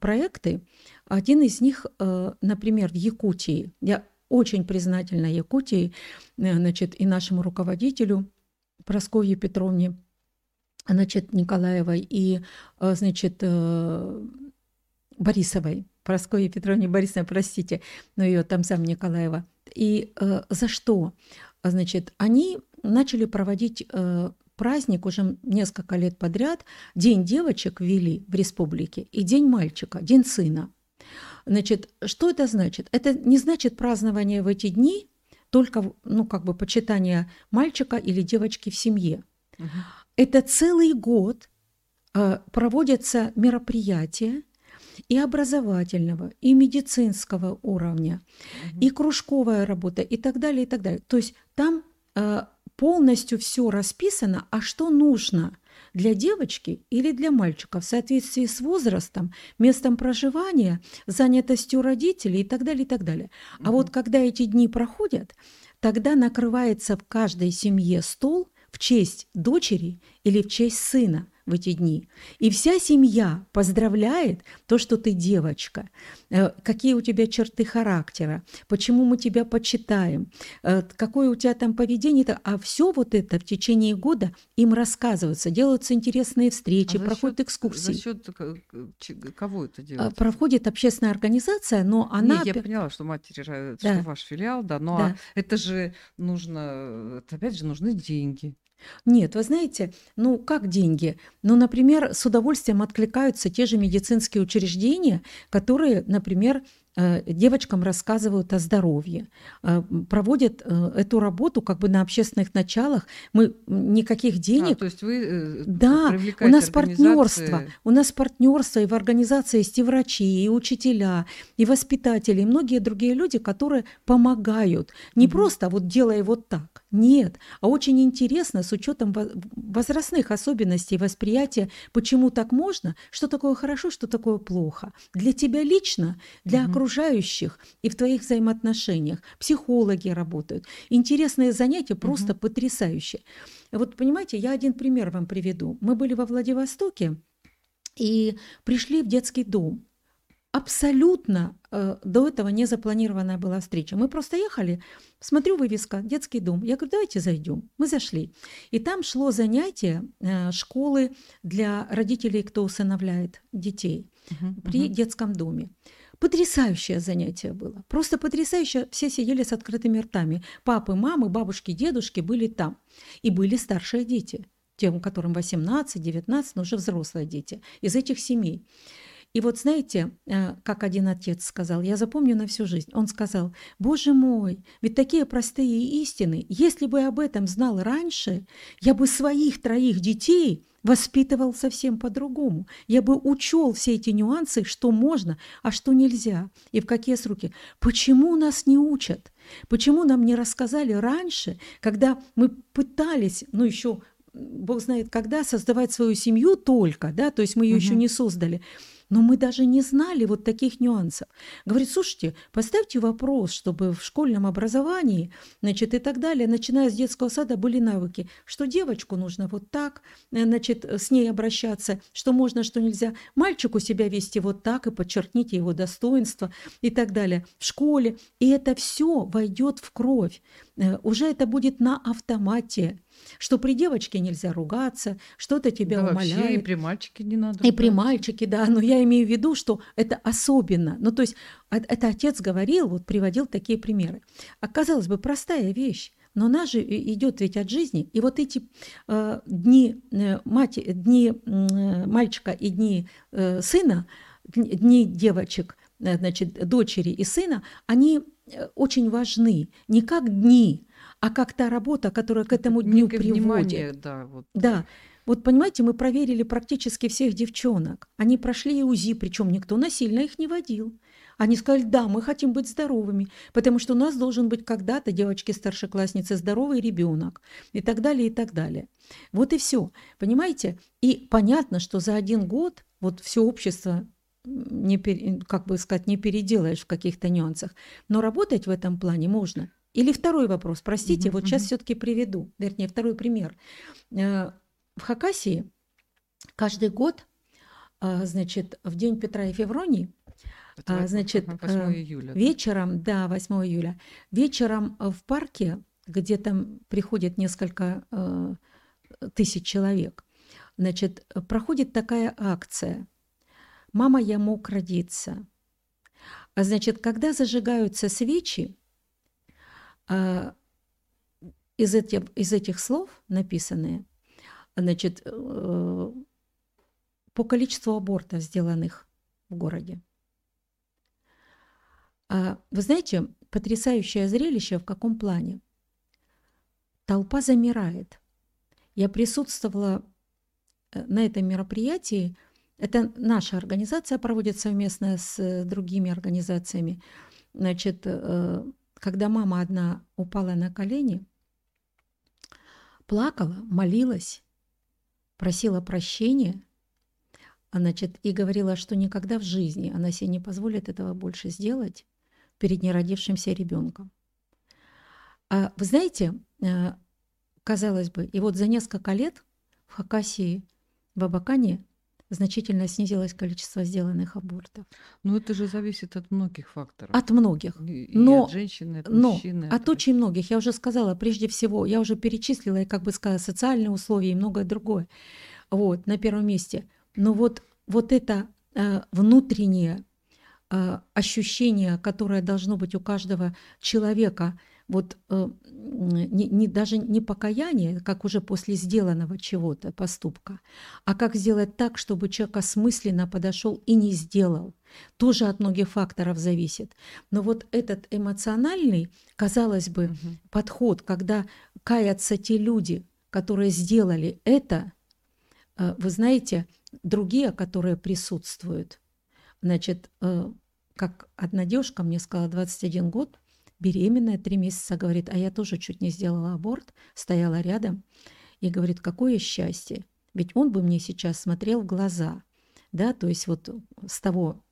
проекты. Один из них, э, например, в Якутии. Я очень признательна Якутии, э, значит, и нашему руководителю Прасковье Петровне, значит, Николаевой и, э, значит, э, Борисовой, Прасковье Петровне Борисовой, простите, но ее там сам Николаева. И э, за что? Значит, они начали проводить э, праздник уже несколько лет подряд. День девочек ввели в республике и День мальчика, День сына. Значит, что это значит? Это не значит празднование в эти дни только, ну, как бы почитание мальчика или девочки в семье. Мгм. Это целый год э, проводятся мероприятия и образовательного, и медицинского уровня, Мгм. и кружковая работа, и так далее, и так далее. То есть там э, полностью все расписано, а что нужно для девочки или для мальчика в соответствии с возрастом, местом проживания, занятостью родителей и так далее, и так далее. А вот когда эти дни проходят, тогда накрывается в каждой семье стол в честь дочери или в честь сына в эти дни. И вся семья поздравляет то, что ты девочка, э, какие у тебя черты характера, почему мы тебя почитаем, э, какое у тебя там поведение. то- А все вот это в течение года им рассказывается, делаются интересные встречи, А проходят счет- экскурсии. За счет кого это делается? Проходит общественная организация, но она... Нет, я поняла, что матери, Да. что ваш филиал, да, но Да. а это же нужно, это опять же нужны деньги. Нет, вы знаете, ну как деньги? Ну, например, с удовольствием откликаются те же медицинские учреждения, которые, например, э, девочкам рассказывают о здоровье, э, проводят э, эту работу как бы на общественных началах. Мы никаких А, денег то есть вы Да, у нас партнерство, у нас партнерство и в организации есть и врачи, и учителя, и воспитатели, и многие другие люди, которые помогают. Не Мгм. просто вот делай вот так, нет, а очень интересно с учетом во- возрастных особенностей восприятия, почему так можно, что такое хорошо, что такое плохо. Для тебя лично, для Мгм. окружающих и в твоих взаимоотношениях. Психологи работают. Интересные занятия просто потрясающие. Вот понимаете, я один пример вам приведу. Мы были во Владивостоке и пришли в детский дом. Абсолютно э, до этого не запланированная была встреча. Мы просто ехали, смотрю вывеска «Детский дом». Я говорю, давайте зайдем. Мы зашли. И там шло занятие э, школы для родителей, кто усыновляет детей Мгм, при мгм. детском доме. Потрясающее занятие было. Просто потрясающе. Все сидели с открытыми ртами. Папы, мамы, бабушки, дедушки были там. И были старшие дети. Тем, которым 18, 19, но уже взрослые дети. Из этих семей. И вот знаете, э, как один отец сказал, я запомню на всю жизнь. Он сказал, боже мой, ведь такие простые истины, если бы я об этом знал раньше, я бы своих троих детей воспитывал совсем по-другому. Я бы учел все эти нюансы, что можно, а что нельзя, и в какие сроки. Почему нас не учат? Почему нам не рассказали раньше, когда мы пытались, ну еще Бог знает когда, создавать свою семью только, да, то есть мы ее еще Мгм. не создали. Но мы даже не знали вот таких нюансов. Говорит, слушайте, поставьте вопрос, чтобы в школьном образовании, значит, и так далее, начиная с детского сада, были навыки, что девочку нужно вот так, э, значит, с ней обращаться, что можно, что нельзя, мальчику себя вести вот так и подчеркните его достоинство и так далее в школе. И это все войдет в кровь. Э, Уже это будет на автомате, что при девочке нельзя ругаться, что-то тебя Да вообще и умоляет. при мальчике не надо И при ругаться. мальчике, да, но я имею в виду, что это особенно. Ну, то есть а- это отец говорил, вот приводил такие примеры. А казалось бы, простая вещь. Но она же идет ведь от жизни. И вот эти э, дни, э, мати, дни э, мальчика и дни э, сына, дни, дни девочек, э, значит, дочери и сына, они э, очень важны. Не как дни, а как та работа, которая к этому дню Некое приводит. внимание, да, вот. Да, вот понимаете, мы проверили практически всех девчонок. Они прошли УЗИ, причем никто насильно их не водил. Они сказали, да, мы хотим быть здоровыми, потому что у нас должен быть когда-то, девочки-старшеклассницы, здоровый ребенок и так далее, и так далее. Вот и все, понимаете? И понятно, что за один год вот все общество не, как бы сказать, не переделаешь в каких-то нюансах, но работать в этом плане можно. Или второй вопрос, простите, Мгм, вот сейчас все-таки приведу, вернее, второй пример. Э, В Хакасии каждый год, а, значит, в день Петра и Февронии Это а, во- значит, 8 э, июля. вечером, да, 8 июля, вечером э, в парке, где там приходит несколько э, тысяч человек, значит, э, проходит такая акция «Мама, я мог родиться». А значит, когда зажигаются свечи, из этих, из этих слов написанные, значит, э, по количеству абортов, сделанных в городе. А, Вы знаете, потрясающее зрелище в каком плане? Толпа замирает. Я присутствовала э, на этом мероприятии. Это наша организация проводит совместно с э, другими организациями. Значит, когда мама одна упала на колени, плакала, молилась, просила прощения, значит, и говорила, что никогда в жизни она себе не позволит этого больше сделать перед неродившимся ребенком. А вы знаете, э, казалось бы, и вот за несколько лет в Хакасии, в Абакане значительно снизилось количество сделанных абортов. Ну, это же зависит от многих факторов. От многих. И- и но- от женщины, от Но мужчины. от очень многих, я уже сказала, прежде всего, я уже перечислила, и как бы сказала, социальные условия и многое другое. Вот, на первом месте. Но вот, вот это э, внутреннее э, ощущение, которое должно быть у каждого человека, вот э, не, не- даже не покаяние, как уже после сделанного чего-то, поступка, а как сделать так, чтобы человек осмысленно подошел и не сделал. Тоже от многих факторов зависит. Но вот этот эмоциональный, казалось бы, Мгм. подход, когда каятся те люди, которые сделали это, э, вы знаете, другие, которые присутствуют, значит, э, как одна девушка мне сказала, 21 год, беременная, три месяца, говорит, а я тоже чуть не сделала аборт, стояла рядом и говорит, какое счастье, ведь он бы мне сейчас смотрел в глаза, да, то есть вот с того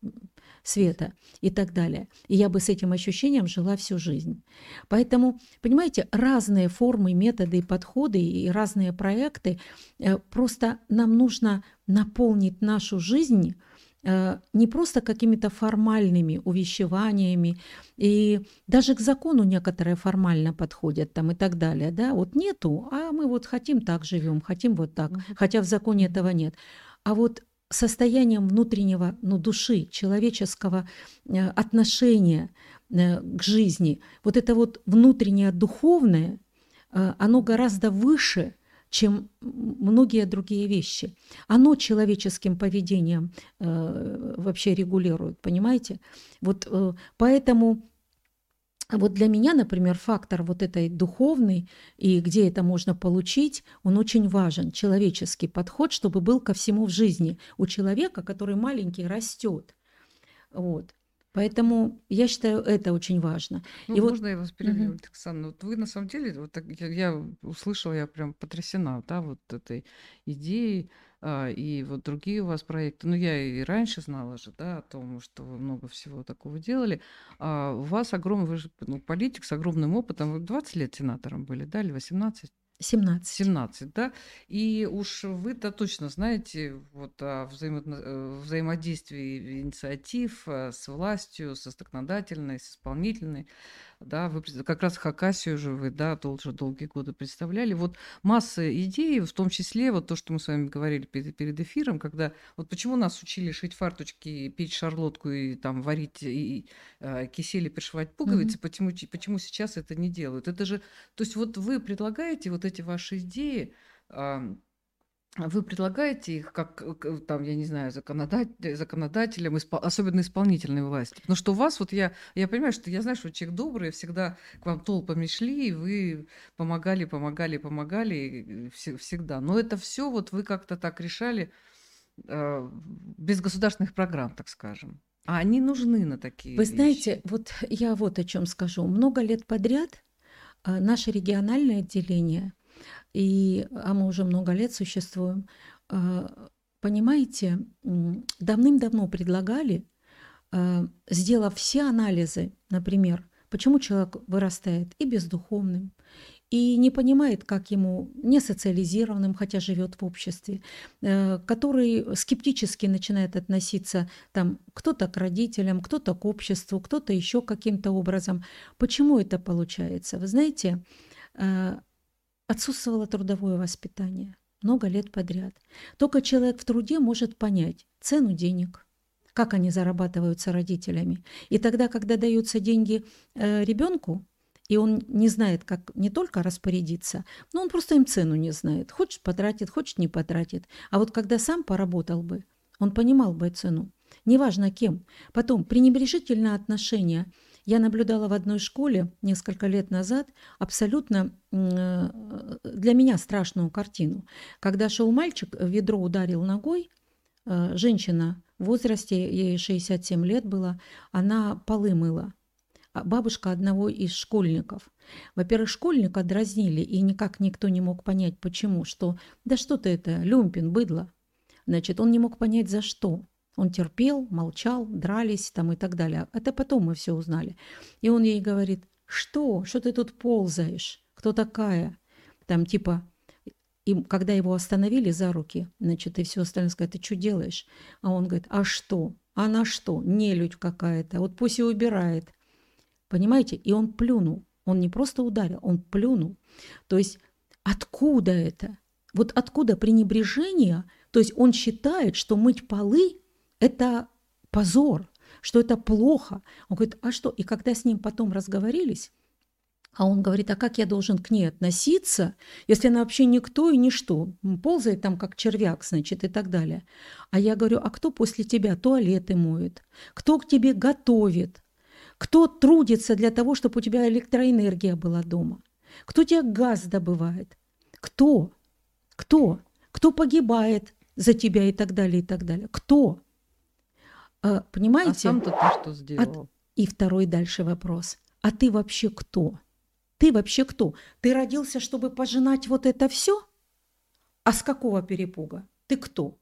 света и так далее. И я бы с этим ощущением жила всю жизнь. Поэтому, понимаете, разные формы, методы подходы и разные проекты, э, просто нам нужно наполнить нашу жизнь не просто какими-то формальными увещеваниями, и даже к закону некоторые формально подходят там и так далее, да, вот нету, а мы вот хотим так живем, хотим вот так, хотя в законе этого нет. А вот состоянием внутреннего, ну, души, человеческого э, отношения э, к жизни, вот это вот внутреннее духовное, э, оно гораздо выше, чем многие другие вещи. Оно человеческим поведением вообще регулирует, понимаете? Вот поэтому а вот для меня, например, фактор вот этой духовный и где это можно получить, он очень важен. Человеческий подход, чтобы был ко всему в жизни у человека, который маленький, растет. Вот. Поэтому я считаю, это очень важно. Ну, и можно вот... я вас перебью, угу. Александра? Вот вы на самом деле, вот так, я, я услышала, я прям потрясена, да, вот этой идеей а, и вот другие у вас проекты. Ну, я и раньше знала же, да, о том, что вы много всего такого делали. А у вас огромный, вы же ну, политик с огромным опытом. Вы 20 лет сенатором были, да, или 18? 17. 17, да? И уж вы-то точно знаете вот о взаимо... Э, взаимодействии инициатив э, с властью, со законодательной, с исполнительной да, вы как раз Хакасию же вы, да, тоже долгие годы представляли. Вот масса идей, в том числе вот то, что мы с вами говорили перед, перед эфиром, когда вот почему нас учили шить фарточки, печь шарлотку и там варить и, и э, кисели, пришивать пуговицы, mm-hmm. почему, почему сейчас это не делают? Это же, то есть вот вы предлагаете вот эти ваши идеи, вы предлагаете их как, э, там, я не знаю, законодатель, законодателям, испол, особенно исполнительной власти? Потому что у вас, вот я, я понимаю, что я знаю, что человек добрый, всегда к вам толпами шли, и вы помогали, помогали, помогали всегда. Но это все вот вы как-то так решали э, без государственных программ, так скажем. А они нужны на такие Вы вещи. знаете, вот я вот о чем скажу. Много лет подряд э, наше региональное отделение – и, а мы уже много лет существуем, а, понимаете, давным-давно предлагали, а, сделав все анализы, например, почему человек вырастает и бездуховным, и не понимает, как ему не социализированным, хотя живет в обществе, э, который скептически начинает относиться там кто-то к родителям, кто-то к обществу, кто-то еще каким-то образом. Почему это получается? Вы знаете, а, Отсутствовало трудовое воспитание много лет подряд. Только человек в труде может понять цену денег, как они зарабатываются родителями. И тогда, когда даются деньги э, ребенку, и он не знает, как не только распорядиться, но он просто им цену не знает. Хочет потратит, хочет не потратит. А вот когда сам поработал бы, он понимал бы цену. Неважно кем. Потом пренебрежительное отношение – я наблюдала в одной школе несколько лет назад абсолютно э, для меня страшную картину. Когда шел мальчик, ведро ударил ногой, э, женщина в возрасте, ей 67 лет было, она полы мыла. А бабушка одного из школьников. Во-первых, школьника дразнили, и никак никто не мог понять, почему, что «да что ты это, люмпин, быдло». Значит, он не мог понять, за что. Он терпел, молчал, дрались там и так далее. Это потом мы все узнали. И он ей говорит, что? Что ты тут ползаешь? Кто такая? Там типа, и когда его остановили за руки, значит, и все остальное сказать, ты что делаешь? А он говорит, а что? А на что? Нелюдь какая-то. Вот пусть и убирает. Понимаете? И он плюнул. Он не просто ударил, он плюнул. То есть откуда это? Вот откуда пренебрежение? То есть он считает, что мыть полы это позор, что это плохо. Он говорит, а что? И когда с ним потом разговорились, а он говорит, а как я должен к ней относиться, если она вообще никто и ничто, ползает там как червяк, значит, и так далее. А я говорю, а кто после тебя туалеты моет? Кто к тебе готовит? Кто трудится для того, чтобы у тебя электроэнергия была дома? Кто тебе газ добывает? Кто? Кто? Кто погибает за тебя и так далее, и так далее? Кто? А, понимаете? А сам-то ты что сделал? От... И второй дальше вопрос. А ты вообще кто? Ты вообще кто? Ты родился, чтобы пожинать вот это все? А с какого перепуга? Ты кто?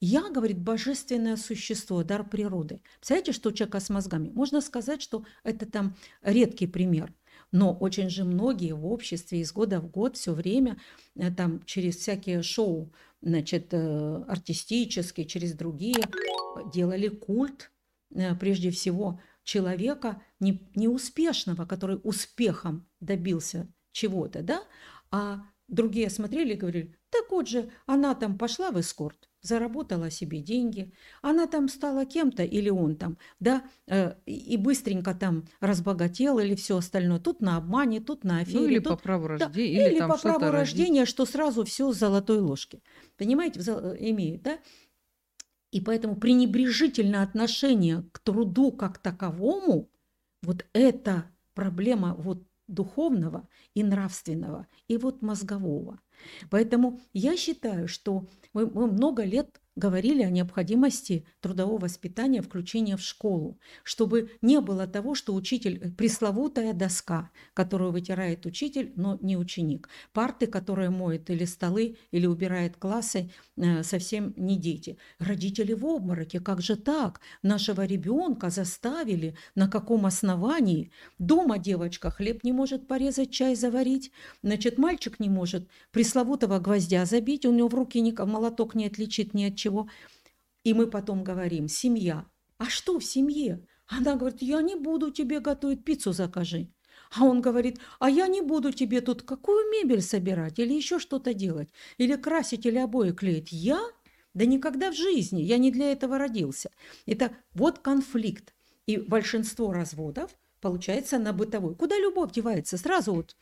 Я, говорит, божественное существо, дар природы. Представляете, что у человека с мозгами? Можно сказать, что это там редкий пример. Но очень же многие в обществе из года в год все время э, там через всякие шоу, значит, э, артистические, через другие делали культ э, прежде всего человека не, неуспешного, который успехом добился чего-то, да, а другие смотрели и говорили, так вот же, она там пошла в эскорт, заработала себе деньги, она там стала кем-то или он там, да, э, и быстренько там разбогател или все остальное. Тут на обмане, тут на афере. Ну, или тут, по праву да, рождения, или, или там по праву рождения, что сразу все с золотой ложки. Понимаете, зо- имеет, да? И поэтому пренебрежительное отношение к труду как таковому, вот это проблема вот духовного и нравственного, и вот мозгового. Поэтому я считаю, что мы, много лет говорили о необходимости трудового воспитания, включения в школу, чтобы не было того, что учитель, э, пресловутая доска, которую вытирает учитель, но не ученик, парты, которые моет или столы, или убирает классы, э, совсем не дети. Родители в обмороке, как же так? Нашего ребенка заставили, на каком основании? Дома девочка хлеб не может порезать, чай заварить, значит, мальчик не может пресловутого гвоздя забить, у него в руки ни, молоток не отличит ни от чего. И мы потом говорим, семья, а что в семье? Она говорит, я не буду тебе готовить, пиццу закажи. А он говорит, а я не буду тебе тут какую мебель собирать или еще что-то делать, или красить, или обои клеить. Я? Да никогда в жизни, я не для этого родился. Это вот конфликт. И большинство разводов получается на бытовой. Куда любовь девается? Сразу вот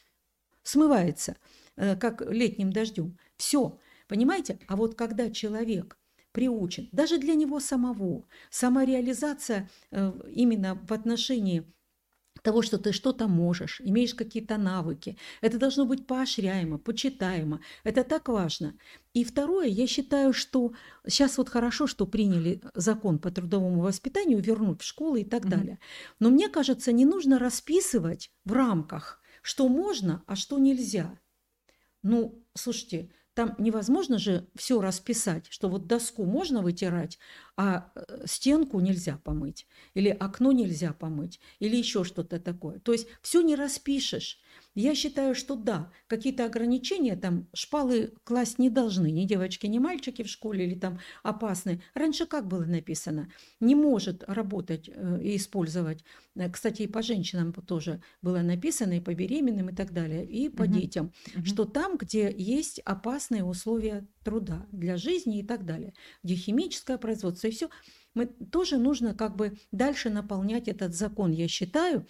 смывается, э, как летним дождем. Все, понимаете? А вот когда человек приучен, даже для него самого, самореализация э, именно в отношении того, что ты что-то можешь, имеешь какие-то навыки. Это должно быть поощряемо, почитаемо. Это так важно. И второе, я считаю, что сейчас вот хорошо, что приняли закон по трудовому воспитанию, вернуть в школы и так Мгм. далее. Но мне кажется, не нужно расписывать в рамках, что можно, а что нельзя. Ну, слушайте, там невозможно же все расписать, что вот доску можно вытирать, а э, стенку нельзя помыть, или окно нельзя помыть, или еще что-то такое. То есть все не распишешь. Я считаю, что да, какие-то ограничения там шпалы класть не должны, ни девочки, ни мальчики в школе или там опасные. Раньше как было написано? Не может работать э, и использовать. Э, Кстати, и по женщинам тоже было написано, и по беременным и так далее, и по Мгм. детям Мгм. что там, где есть опасные условия труда для жизни и так далее, где химическое производство и все, мы тоже нужно как бы дальше наполнять этот закон, я считаю,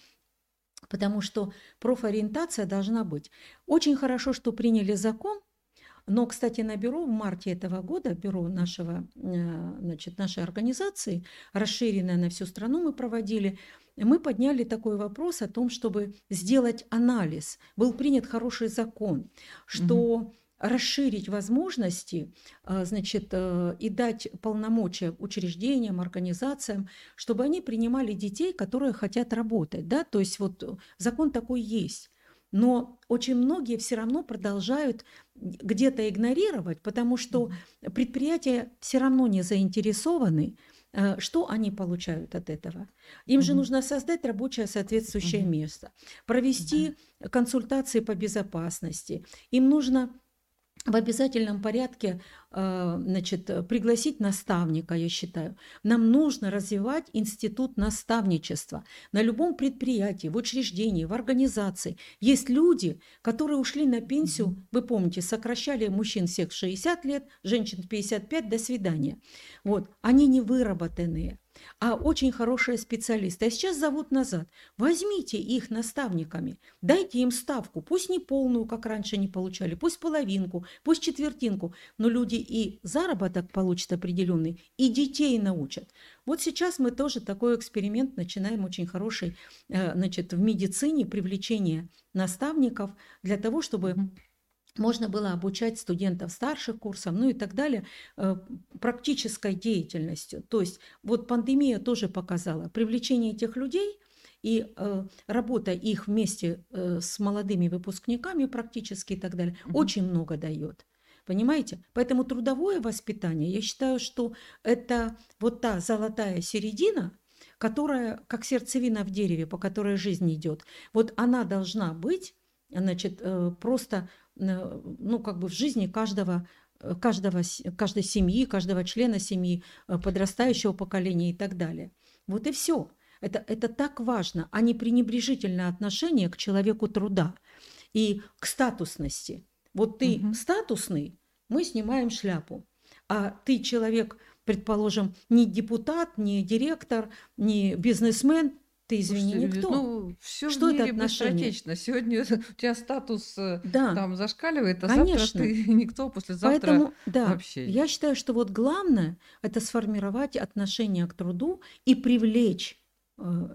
потому что профориентация должна быть. Очень хорошо, что приняли закон, но, кстати, на бюро в марте этого года, бюро нашего, э, значит, нашей организации, расширенное на всю страну мы проводили, мы подняли такой вопрос о том, чтобы сделать анализ. Был принят хороший закон, что расширить возможности, а, значит, э, и дать полномочия учреждениям, организациям, чтобы они принимали детей, которые хотят работать, да, то есть вот э, закон такой есть. Но очень многие все равно продолжают где-то игнорировать, потому что предприятия все равно не заинтересованы, э, что они получают от этого. Им же Мгм. нужно создать рабочее соответствующее Мгм. место, провести консультации по безопасности. Им нужно в обязательном порядке э, значит, пригласить наставника, я считаю. Нам нужно развивать институт наставничества. На любом предприятии, в учреждении, в организации есть люди, которые ушли на пенсию, вы помните, сокращали мужчин всех в 60 лет, женщин в 55, до свидания. Вот, они не выработанные а очень хорошие специалисты. А сейчас зовут назад. Возьмите их наставниками, дайте им ставку, пусть не полную, как раньше не получали, пусть половинку, пусть четвертинку, но люди и заработок получат определенный, и детей научат. Вот сейчас мы тоже такой эксперимент начинаем очень хороший, э, значит, в медицине привлечение наставников для того, чтобы. Можно было обучать студентов старших курсов, ну и так далее, э, практической деятельностью. То есть вот пандемия тоже показала привлечение этих людей и э, работа их вместе э, с молодыми выпускниками практически и так далее Мгм. очень много дает. Понимаете? Поэтому трудовое воспитание, я считаю, что это вот та золотая середина, которая как сердцевина в дереве, по которой жизнь идет. Вот она должна быть, значит, э, просто, ну, как бы в жизни каждого э, каждого, каждой семьи, каждого члена семьи, подрастающего поколения и так далее. Вот и все. Это, это так важно, а не пренебрежительное отношение к человеку труда и к статусности. Вот ты угу. статусный, мы снимаем шляпу. А ты человек, предположим, не депутат, не директор, не бизнесмен, ты, извини, Слушайте, никто. Ну, все что в мире это отношение? Сегодня у тебя статус э, да. там зашкаливает, а Конечно. завтра ты никто, послезавтра Поэтому, да, вообще. Я считаю, что вот главное – это сформировать отношение к труду и привлечь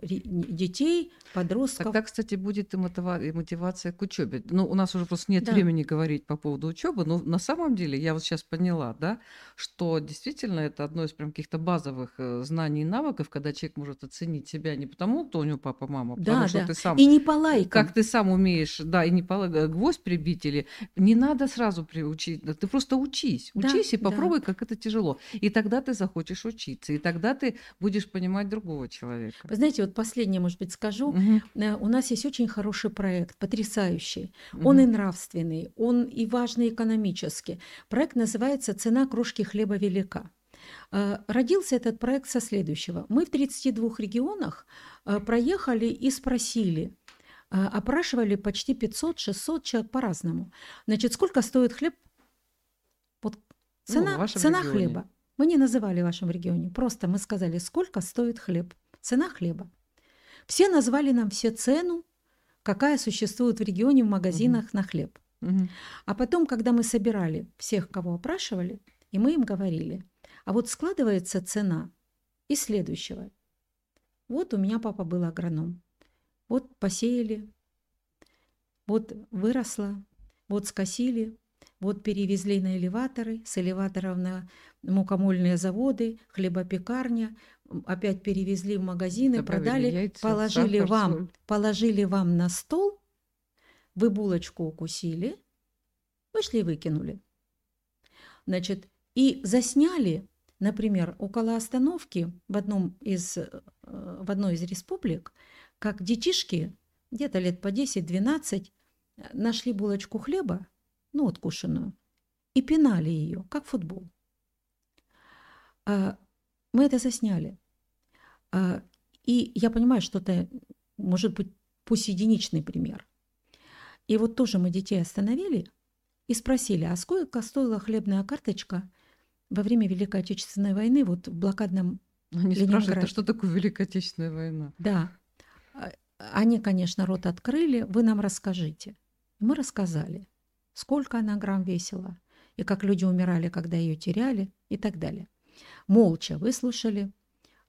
детей, подростков. Тогда, кстати, будет и, мотива... и мотивация к учебе. Ну, у нас уже просто нет да. времени говорить по поводу учебы, но на самом деле я вот сейчас поняла, да, что действительно это одно из прям каких-то базовых э, знаний и навыков, когда человек может оценить себя не потому, что у него папа, мама, потому да, что да. ты сам... И не по лайкам. Как ты сам умеешь, да, и не по гвоздь прибить или... Не надо сразу приучить, ты просто учись. Учись да, и попробуй, да. как это тяжело. И тогда ты захочешь учиться, и тогда ты будешь понимать другого человека. Вы знаете, вот последнее, может быть, скажу. Угу. У нас есть очень хороший проект, потрясающий. Угу. Он и нравственный, он и важный экономически. Проект называется «Цена кружки хлеба велика». Э, родился этот проект со следующего. Мы в 32 регионах э, проехали и спросили, опрашивали почти 500-600 человек по-разному. Значит, сколько стоит хлеб? Вот ну, цена, ну, цена хлеба. Мы не называли в вашем регионе, просто мы сказали, сколько стоит хлеб цена хлеба. Все назвали нам все цену, какая существует в регионе в магазинах угу. на хлеб. Угу. А потом, когда мы собирали всех, кого опрашивали, и мы им говорили, а вот складывается цена из следующего. Вот у меня папа был агроном. Вот посеяли, вот выросло, вот скосили, вот перевезли на элеваторы, с элеваторов на мукомольные заводы, хлебопекарня, опять перевезли в магазины, Добавили продали, яйца, положили сахар, вам, соль. положили вам на стол, вы булочку укусили, вышли и выкинули. Значит, и засняли, например, около остановки в, одном из, э, в одной из республик, как детишки, где-то лет по 10-12, нашли булочку хлеба, ну, откушенную, и пинали ее, как футбол. Мы это засняли. А, и я понимаю, что это может быть пусть единичный пример. И вот тоже мы детей остановили и спросили, а сколько стоила хлебная карточка во время Великой Отечественной войны вот в блокадном Они спрашивают, а что такое Великая Отечественная война? Да. А, они, конечно, рот открыли, вы нам расскажите. Мы рассказали, сколько она грамм весила, и как люди умирали, когда ее теряли, и так далее. Молча выслушали,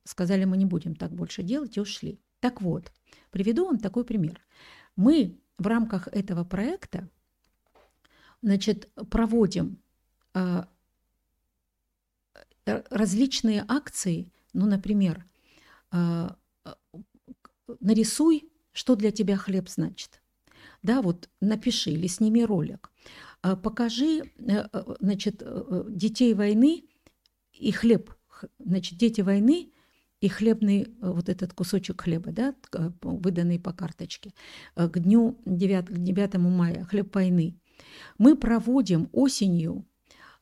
сказали, мы не будем так больше делать, и ушли. Так вот, приведу вам такой пример. Мы в рамках этого проекта значит, проводим э, различные акции, ну, например, э, нарисуй, что для тебя хлеб значит. Да, вот напиши или сними ролик. Покажи, значит, детей войны и хлеб, значит, дети войны и хлебный э, вот этот кусочек хлеба, да, выданный по карточке, э, к дню 9, 9 мая, хлеб войны. Мы проводим осенью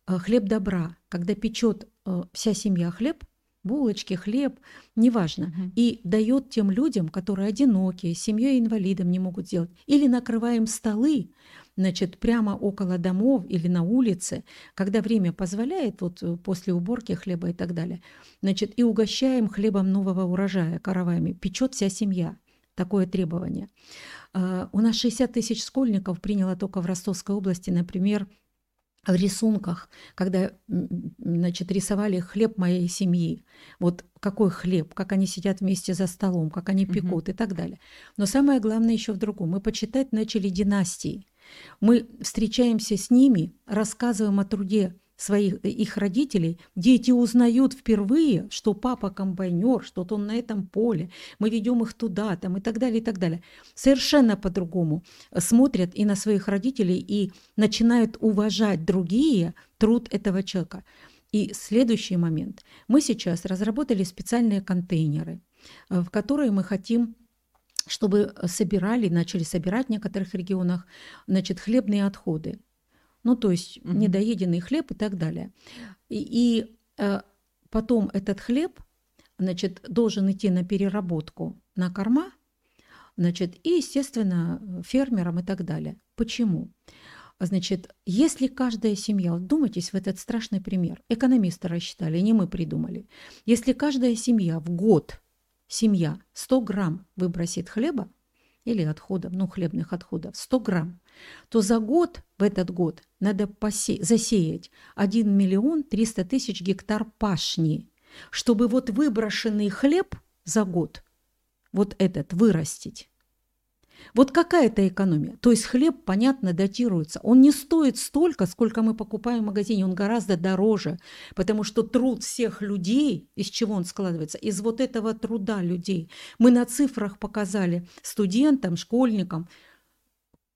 э, хлеб добра, когда печет вся семья хлеб, булочки, хлеб, неважно, угу. и дает тем людям, которые одинокие, семьей инвалидом не могут сделать, или накрываем столы, значит, прямо около домов или на улице, когда время позволяет, вот э, после уборки хлеба и так далее, значит, и угощаем хлебом нового урожая, караваями, печет вся семья. Такое требование. А, у нас 60 тысяч школьников приняло только в Ростовской области, например, в рисунках, когда значит, рисовали хлеб моей семьи. Вот какой хлеб, как они сидят вместе за столом, как они пекут угу. и так далее. Но самое главное еще в другом. Мы почитать начали династии. Мы встречаемся с ними, рассказываем о труде своих их родителей, дети узнают впервые, что папа комбайнер, что он на этом поле, мы ведем их туда, там и так далее, и так далее. Совершенно по-другому смотрят и на своих родителей, и начинают уважать другие труд этого человека. И следующий момент. Мы сейчас разработали специальные контейнеры – э, в которой мы хотим чтобы собирали, начали собирать в некоторых регионах, значит, хлебные отходы. Ну, то есть угу. недоеденный хлеб и так далее. И, и э, потом этот хлеб, значит, должен идти на переработку на корма, значит, и, естественно, фермерам и так далее. Почему? Значит, если каждая семья, вдумайтесь в этот страшный пример, экономисты рассчитали, не мы придумали, если каждая семья в год, семья 100 грамм выбросит хлеба или отходов, ну, хлебных отходов, 100 грамм, то за год, в этот год, надо посе- засеять 1 миллион 300 тысяч гектар пашни, чтобы вот выброшенный хлеб за год, вот этот вырастить. Вот какая это экономия? То есть хлеб, понятно, датируется. Он не стоит столько, сколько мы покупаем в магазине, он гораздо дороже, потому что труд всех людей, из чего он складывается? Из вот этого труда людей. Мы на цифрах показали студентам, школьникам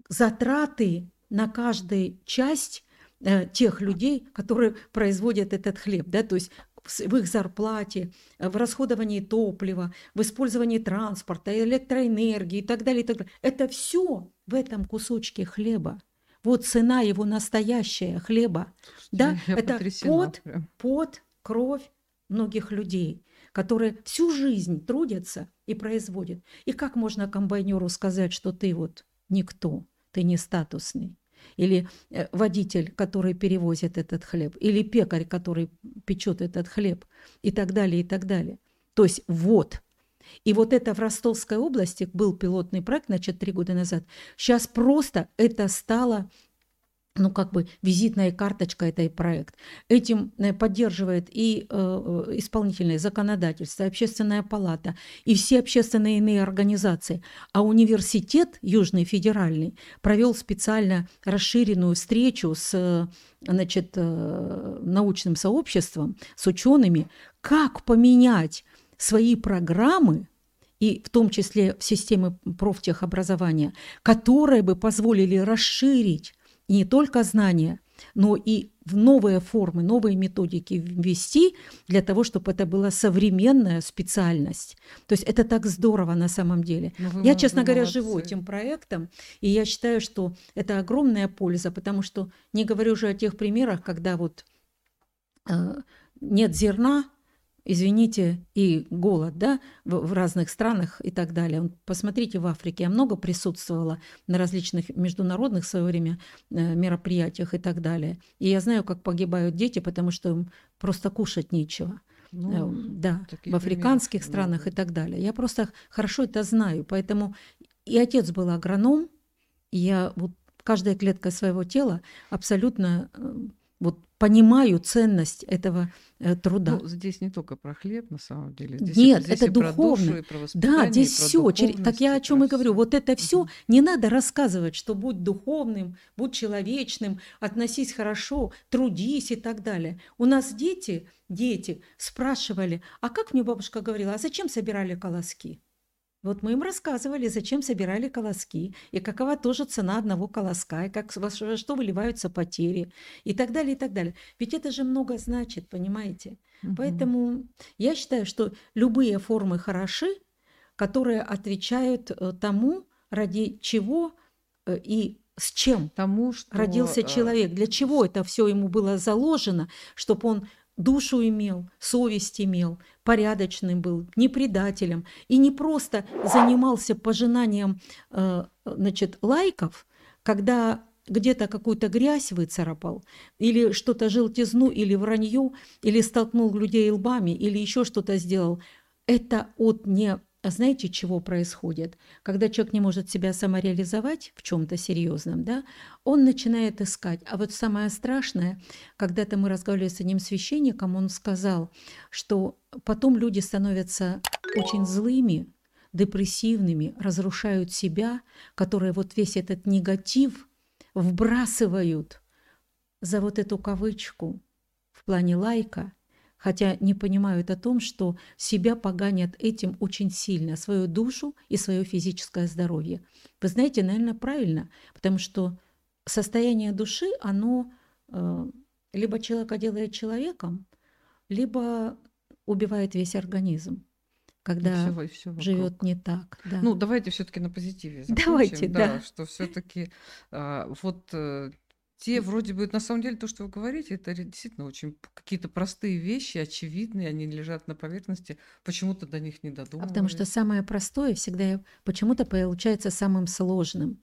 затраты на каждую часть э, тех людей, которые производят этот хлеб. Да? То есть в их зарплате, в расходовании топлива, в использовании транспорта, электроэнергии и так далее. И так далее. Это все в этом кусочке хлеба. Вот цена его настоящая хлеба. да, это под, под кровь многих людей, которые всю жизнь трудятся и производят. И как можно комбайнеру сказать, что ты вот никто, ты не статусный? Или э, водитель, который перевозит этот хлеб, или пекарь, который печет этот хлеб, и так далее, и так далее. То есть вот. И вот это в Ростовской области был пилотный проект, значит, три года назад. Сейчас просто это стало ну, как бы визитная карточка этой проект. Этим э, поддерживает и э, э, исполнительное законодательство, общественная палата, и все общественные иные организации. А университет Южный федеральный провел специально расширенную встречу с значит, научным сообществом, с учеными, как поменять свои программы и в том числе в системы профтехобразования, которые бы позволили расширить и не только знания, но и в новые формы, новые методики ввести для того, чтобы это была современная специальность. То есть это так здорово на самом деле. Ну, я, честно говоря, молодцы. живу этим проектом, и я считаю, что это огромная польза, потому что не говорю уже о тех примерах, когда вот э, нет зерна, извините, и голод, да, в, в разных странах и так далее. Посмотрите, в Африке я много присутствовала на различных международных в свое время э, мероприятиях и так далее. И я знаю, как погибают дети, потому что им просто кушать нечего. Ну, э, да, в африканских примеры, странах да. и так далее. Я просто хорошо это знаю, поэтому и отец был агроном, и я вот каждая клетка своего тела абсолютно э, вот понимаю ценность этого э, труда. Ну, здесь не только про хлеб, на самом деле. Здесь Нет, здесь это духовно. Да, здесь все. Так я о чем и говорю. Вот это все угу. не надо рассказывать, что будь духовным, будь человечным, относись хорошо, трудись и так далее. У нас дети, дети спрашивали, а как мне бабушка говорила, а зачем собирали колоски? Вот мы им рассказывали, зачем собирали колоски, и какова тоже цена одного колоска, и как, во что выливаются потери, и так далее, и так далее. Ведь это же много значит, понимаете? Угу. Поэтому я считаю, что любые формы хороши, которые отвечают э, тому, ради чего э, и с чем тому, что, родился э, человек, для чего это все ему было заложено, чтобы он душу имел, совесть имел, порядочным был, не предателем и не просто занимался пожинанием э, значит, лайков, когда где-то какую-то грязь выцарапал, или что-то желтизну, или вранью, или столкнул людей лбами, или еще что-то сделал. Это от не а знаете, чего происходит? Когда человек не может себя самореализовать в чем-то серьезном, да, он начинает искать. А вот самое страшное, когда-то мы разговаривали с одним священником, он сказал, что потом люди становятся очень злыми, депрессивными, разрушают себя, которые вот весь этот негатив вбрасывают за вот эту кавычку в плане лайка – хотя не понимают о том, что себя поганят этим очень сильно, свою душу и свое физическое здоровье. Вы знаете, наверное, правильно, потому что состояние души, оно э, либо человека делает человеком, либо убивает весь организм. когда и живет не так. Да. Ну, давайте все-таки на позитиве Давайте, закончим, да. да, что все-таки вот э, те вроде бы, на самом деле, то, что вы говорите, это ре- действительно очень какие-то простые вещи, очевидные, они лежат на поверхности, почему-то до них не А потому что додумывались. самое простое всегда почему-то получается самым сложным.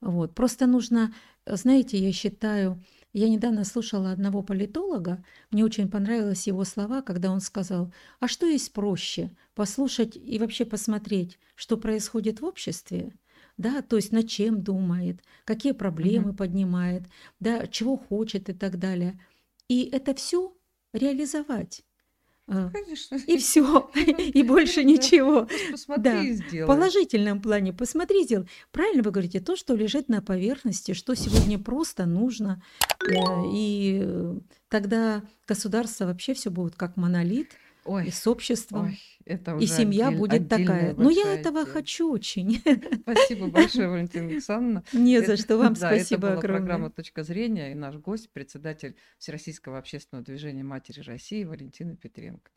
Вот. Просто нужно, э, знаете, я считаю, я недавно слушала одного политолога, мне очень понравились его слова, когда он сказал, а что есть проще? Послушать и вообще посмотреть, что происходит в обществе, да, то есть над чем думает, какие проблемы Мгм. поднимает, да, чего хочет и так далее. И это все реализовать. А, Конечно. И все, и больше ничего. Посмотри Да, в сделай. положительном плане посмотрите. Правильно вы говорите, то, что лежит на поверхности, что сегодня просто нужно. э, И тогда государство вообще все будет как монолит, и с обществом, ой, это и семья отдель- будет такая. Но я большая этого тема. хочу очень. Спасибо большое, Валентина Александровна. Не за Это- что вам да, это спасибо была огромное. программа «Точка зрения» и наш гость, председатель Всероссийского общественного движения «Матери России» Валентина Петренко.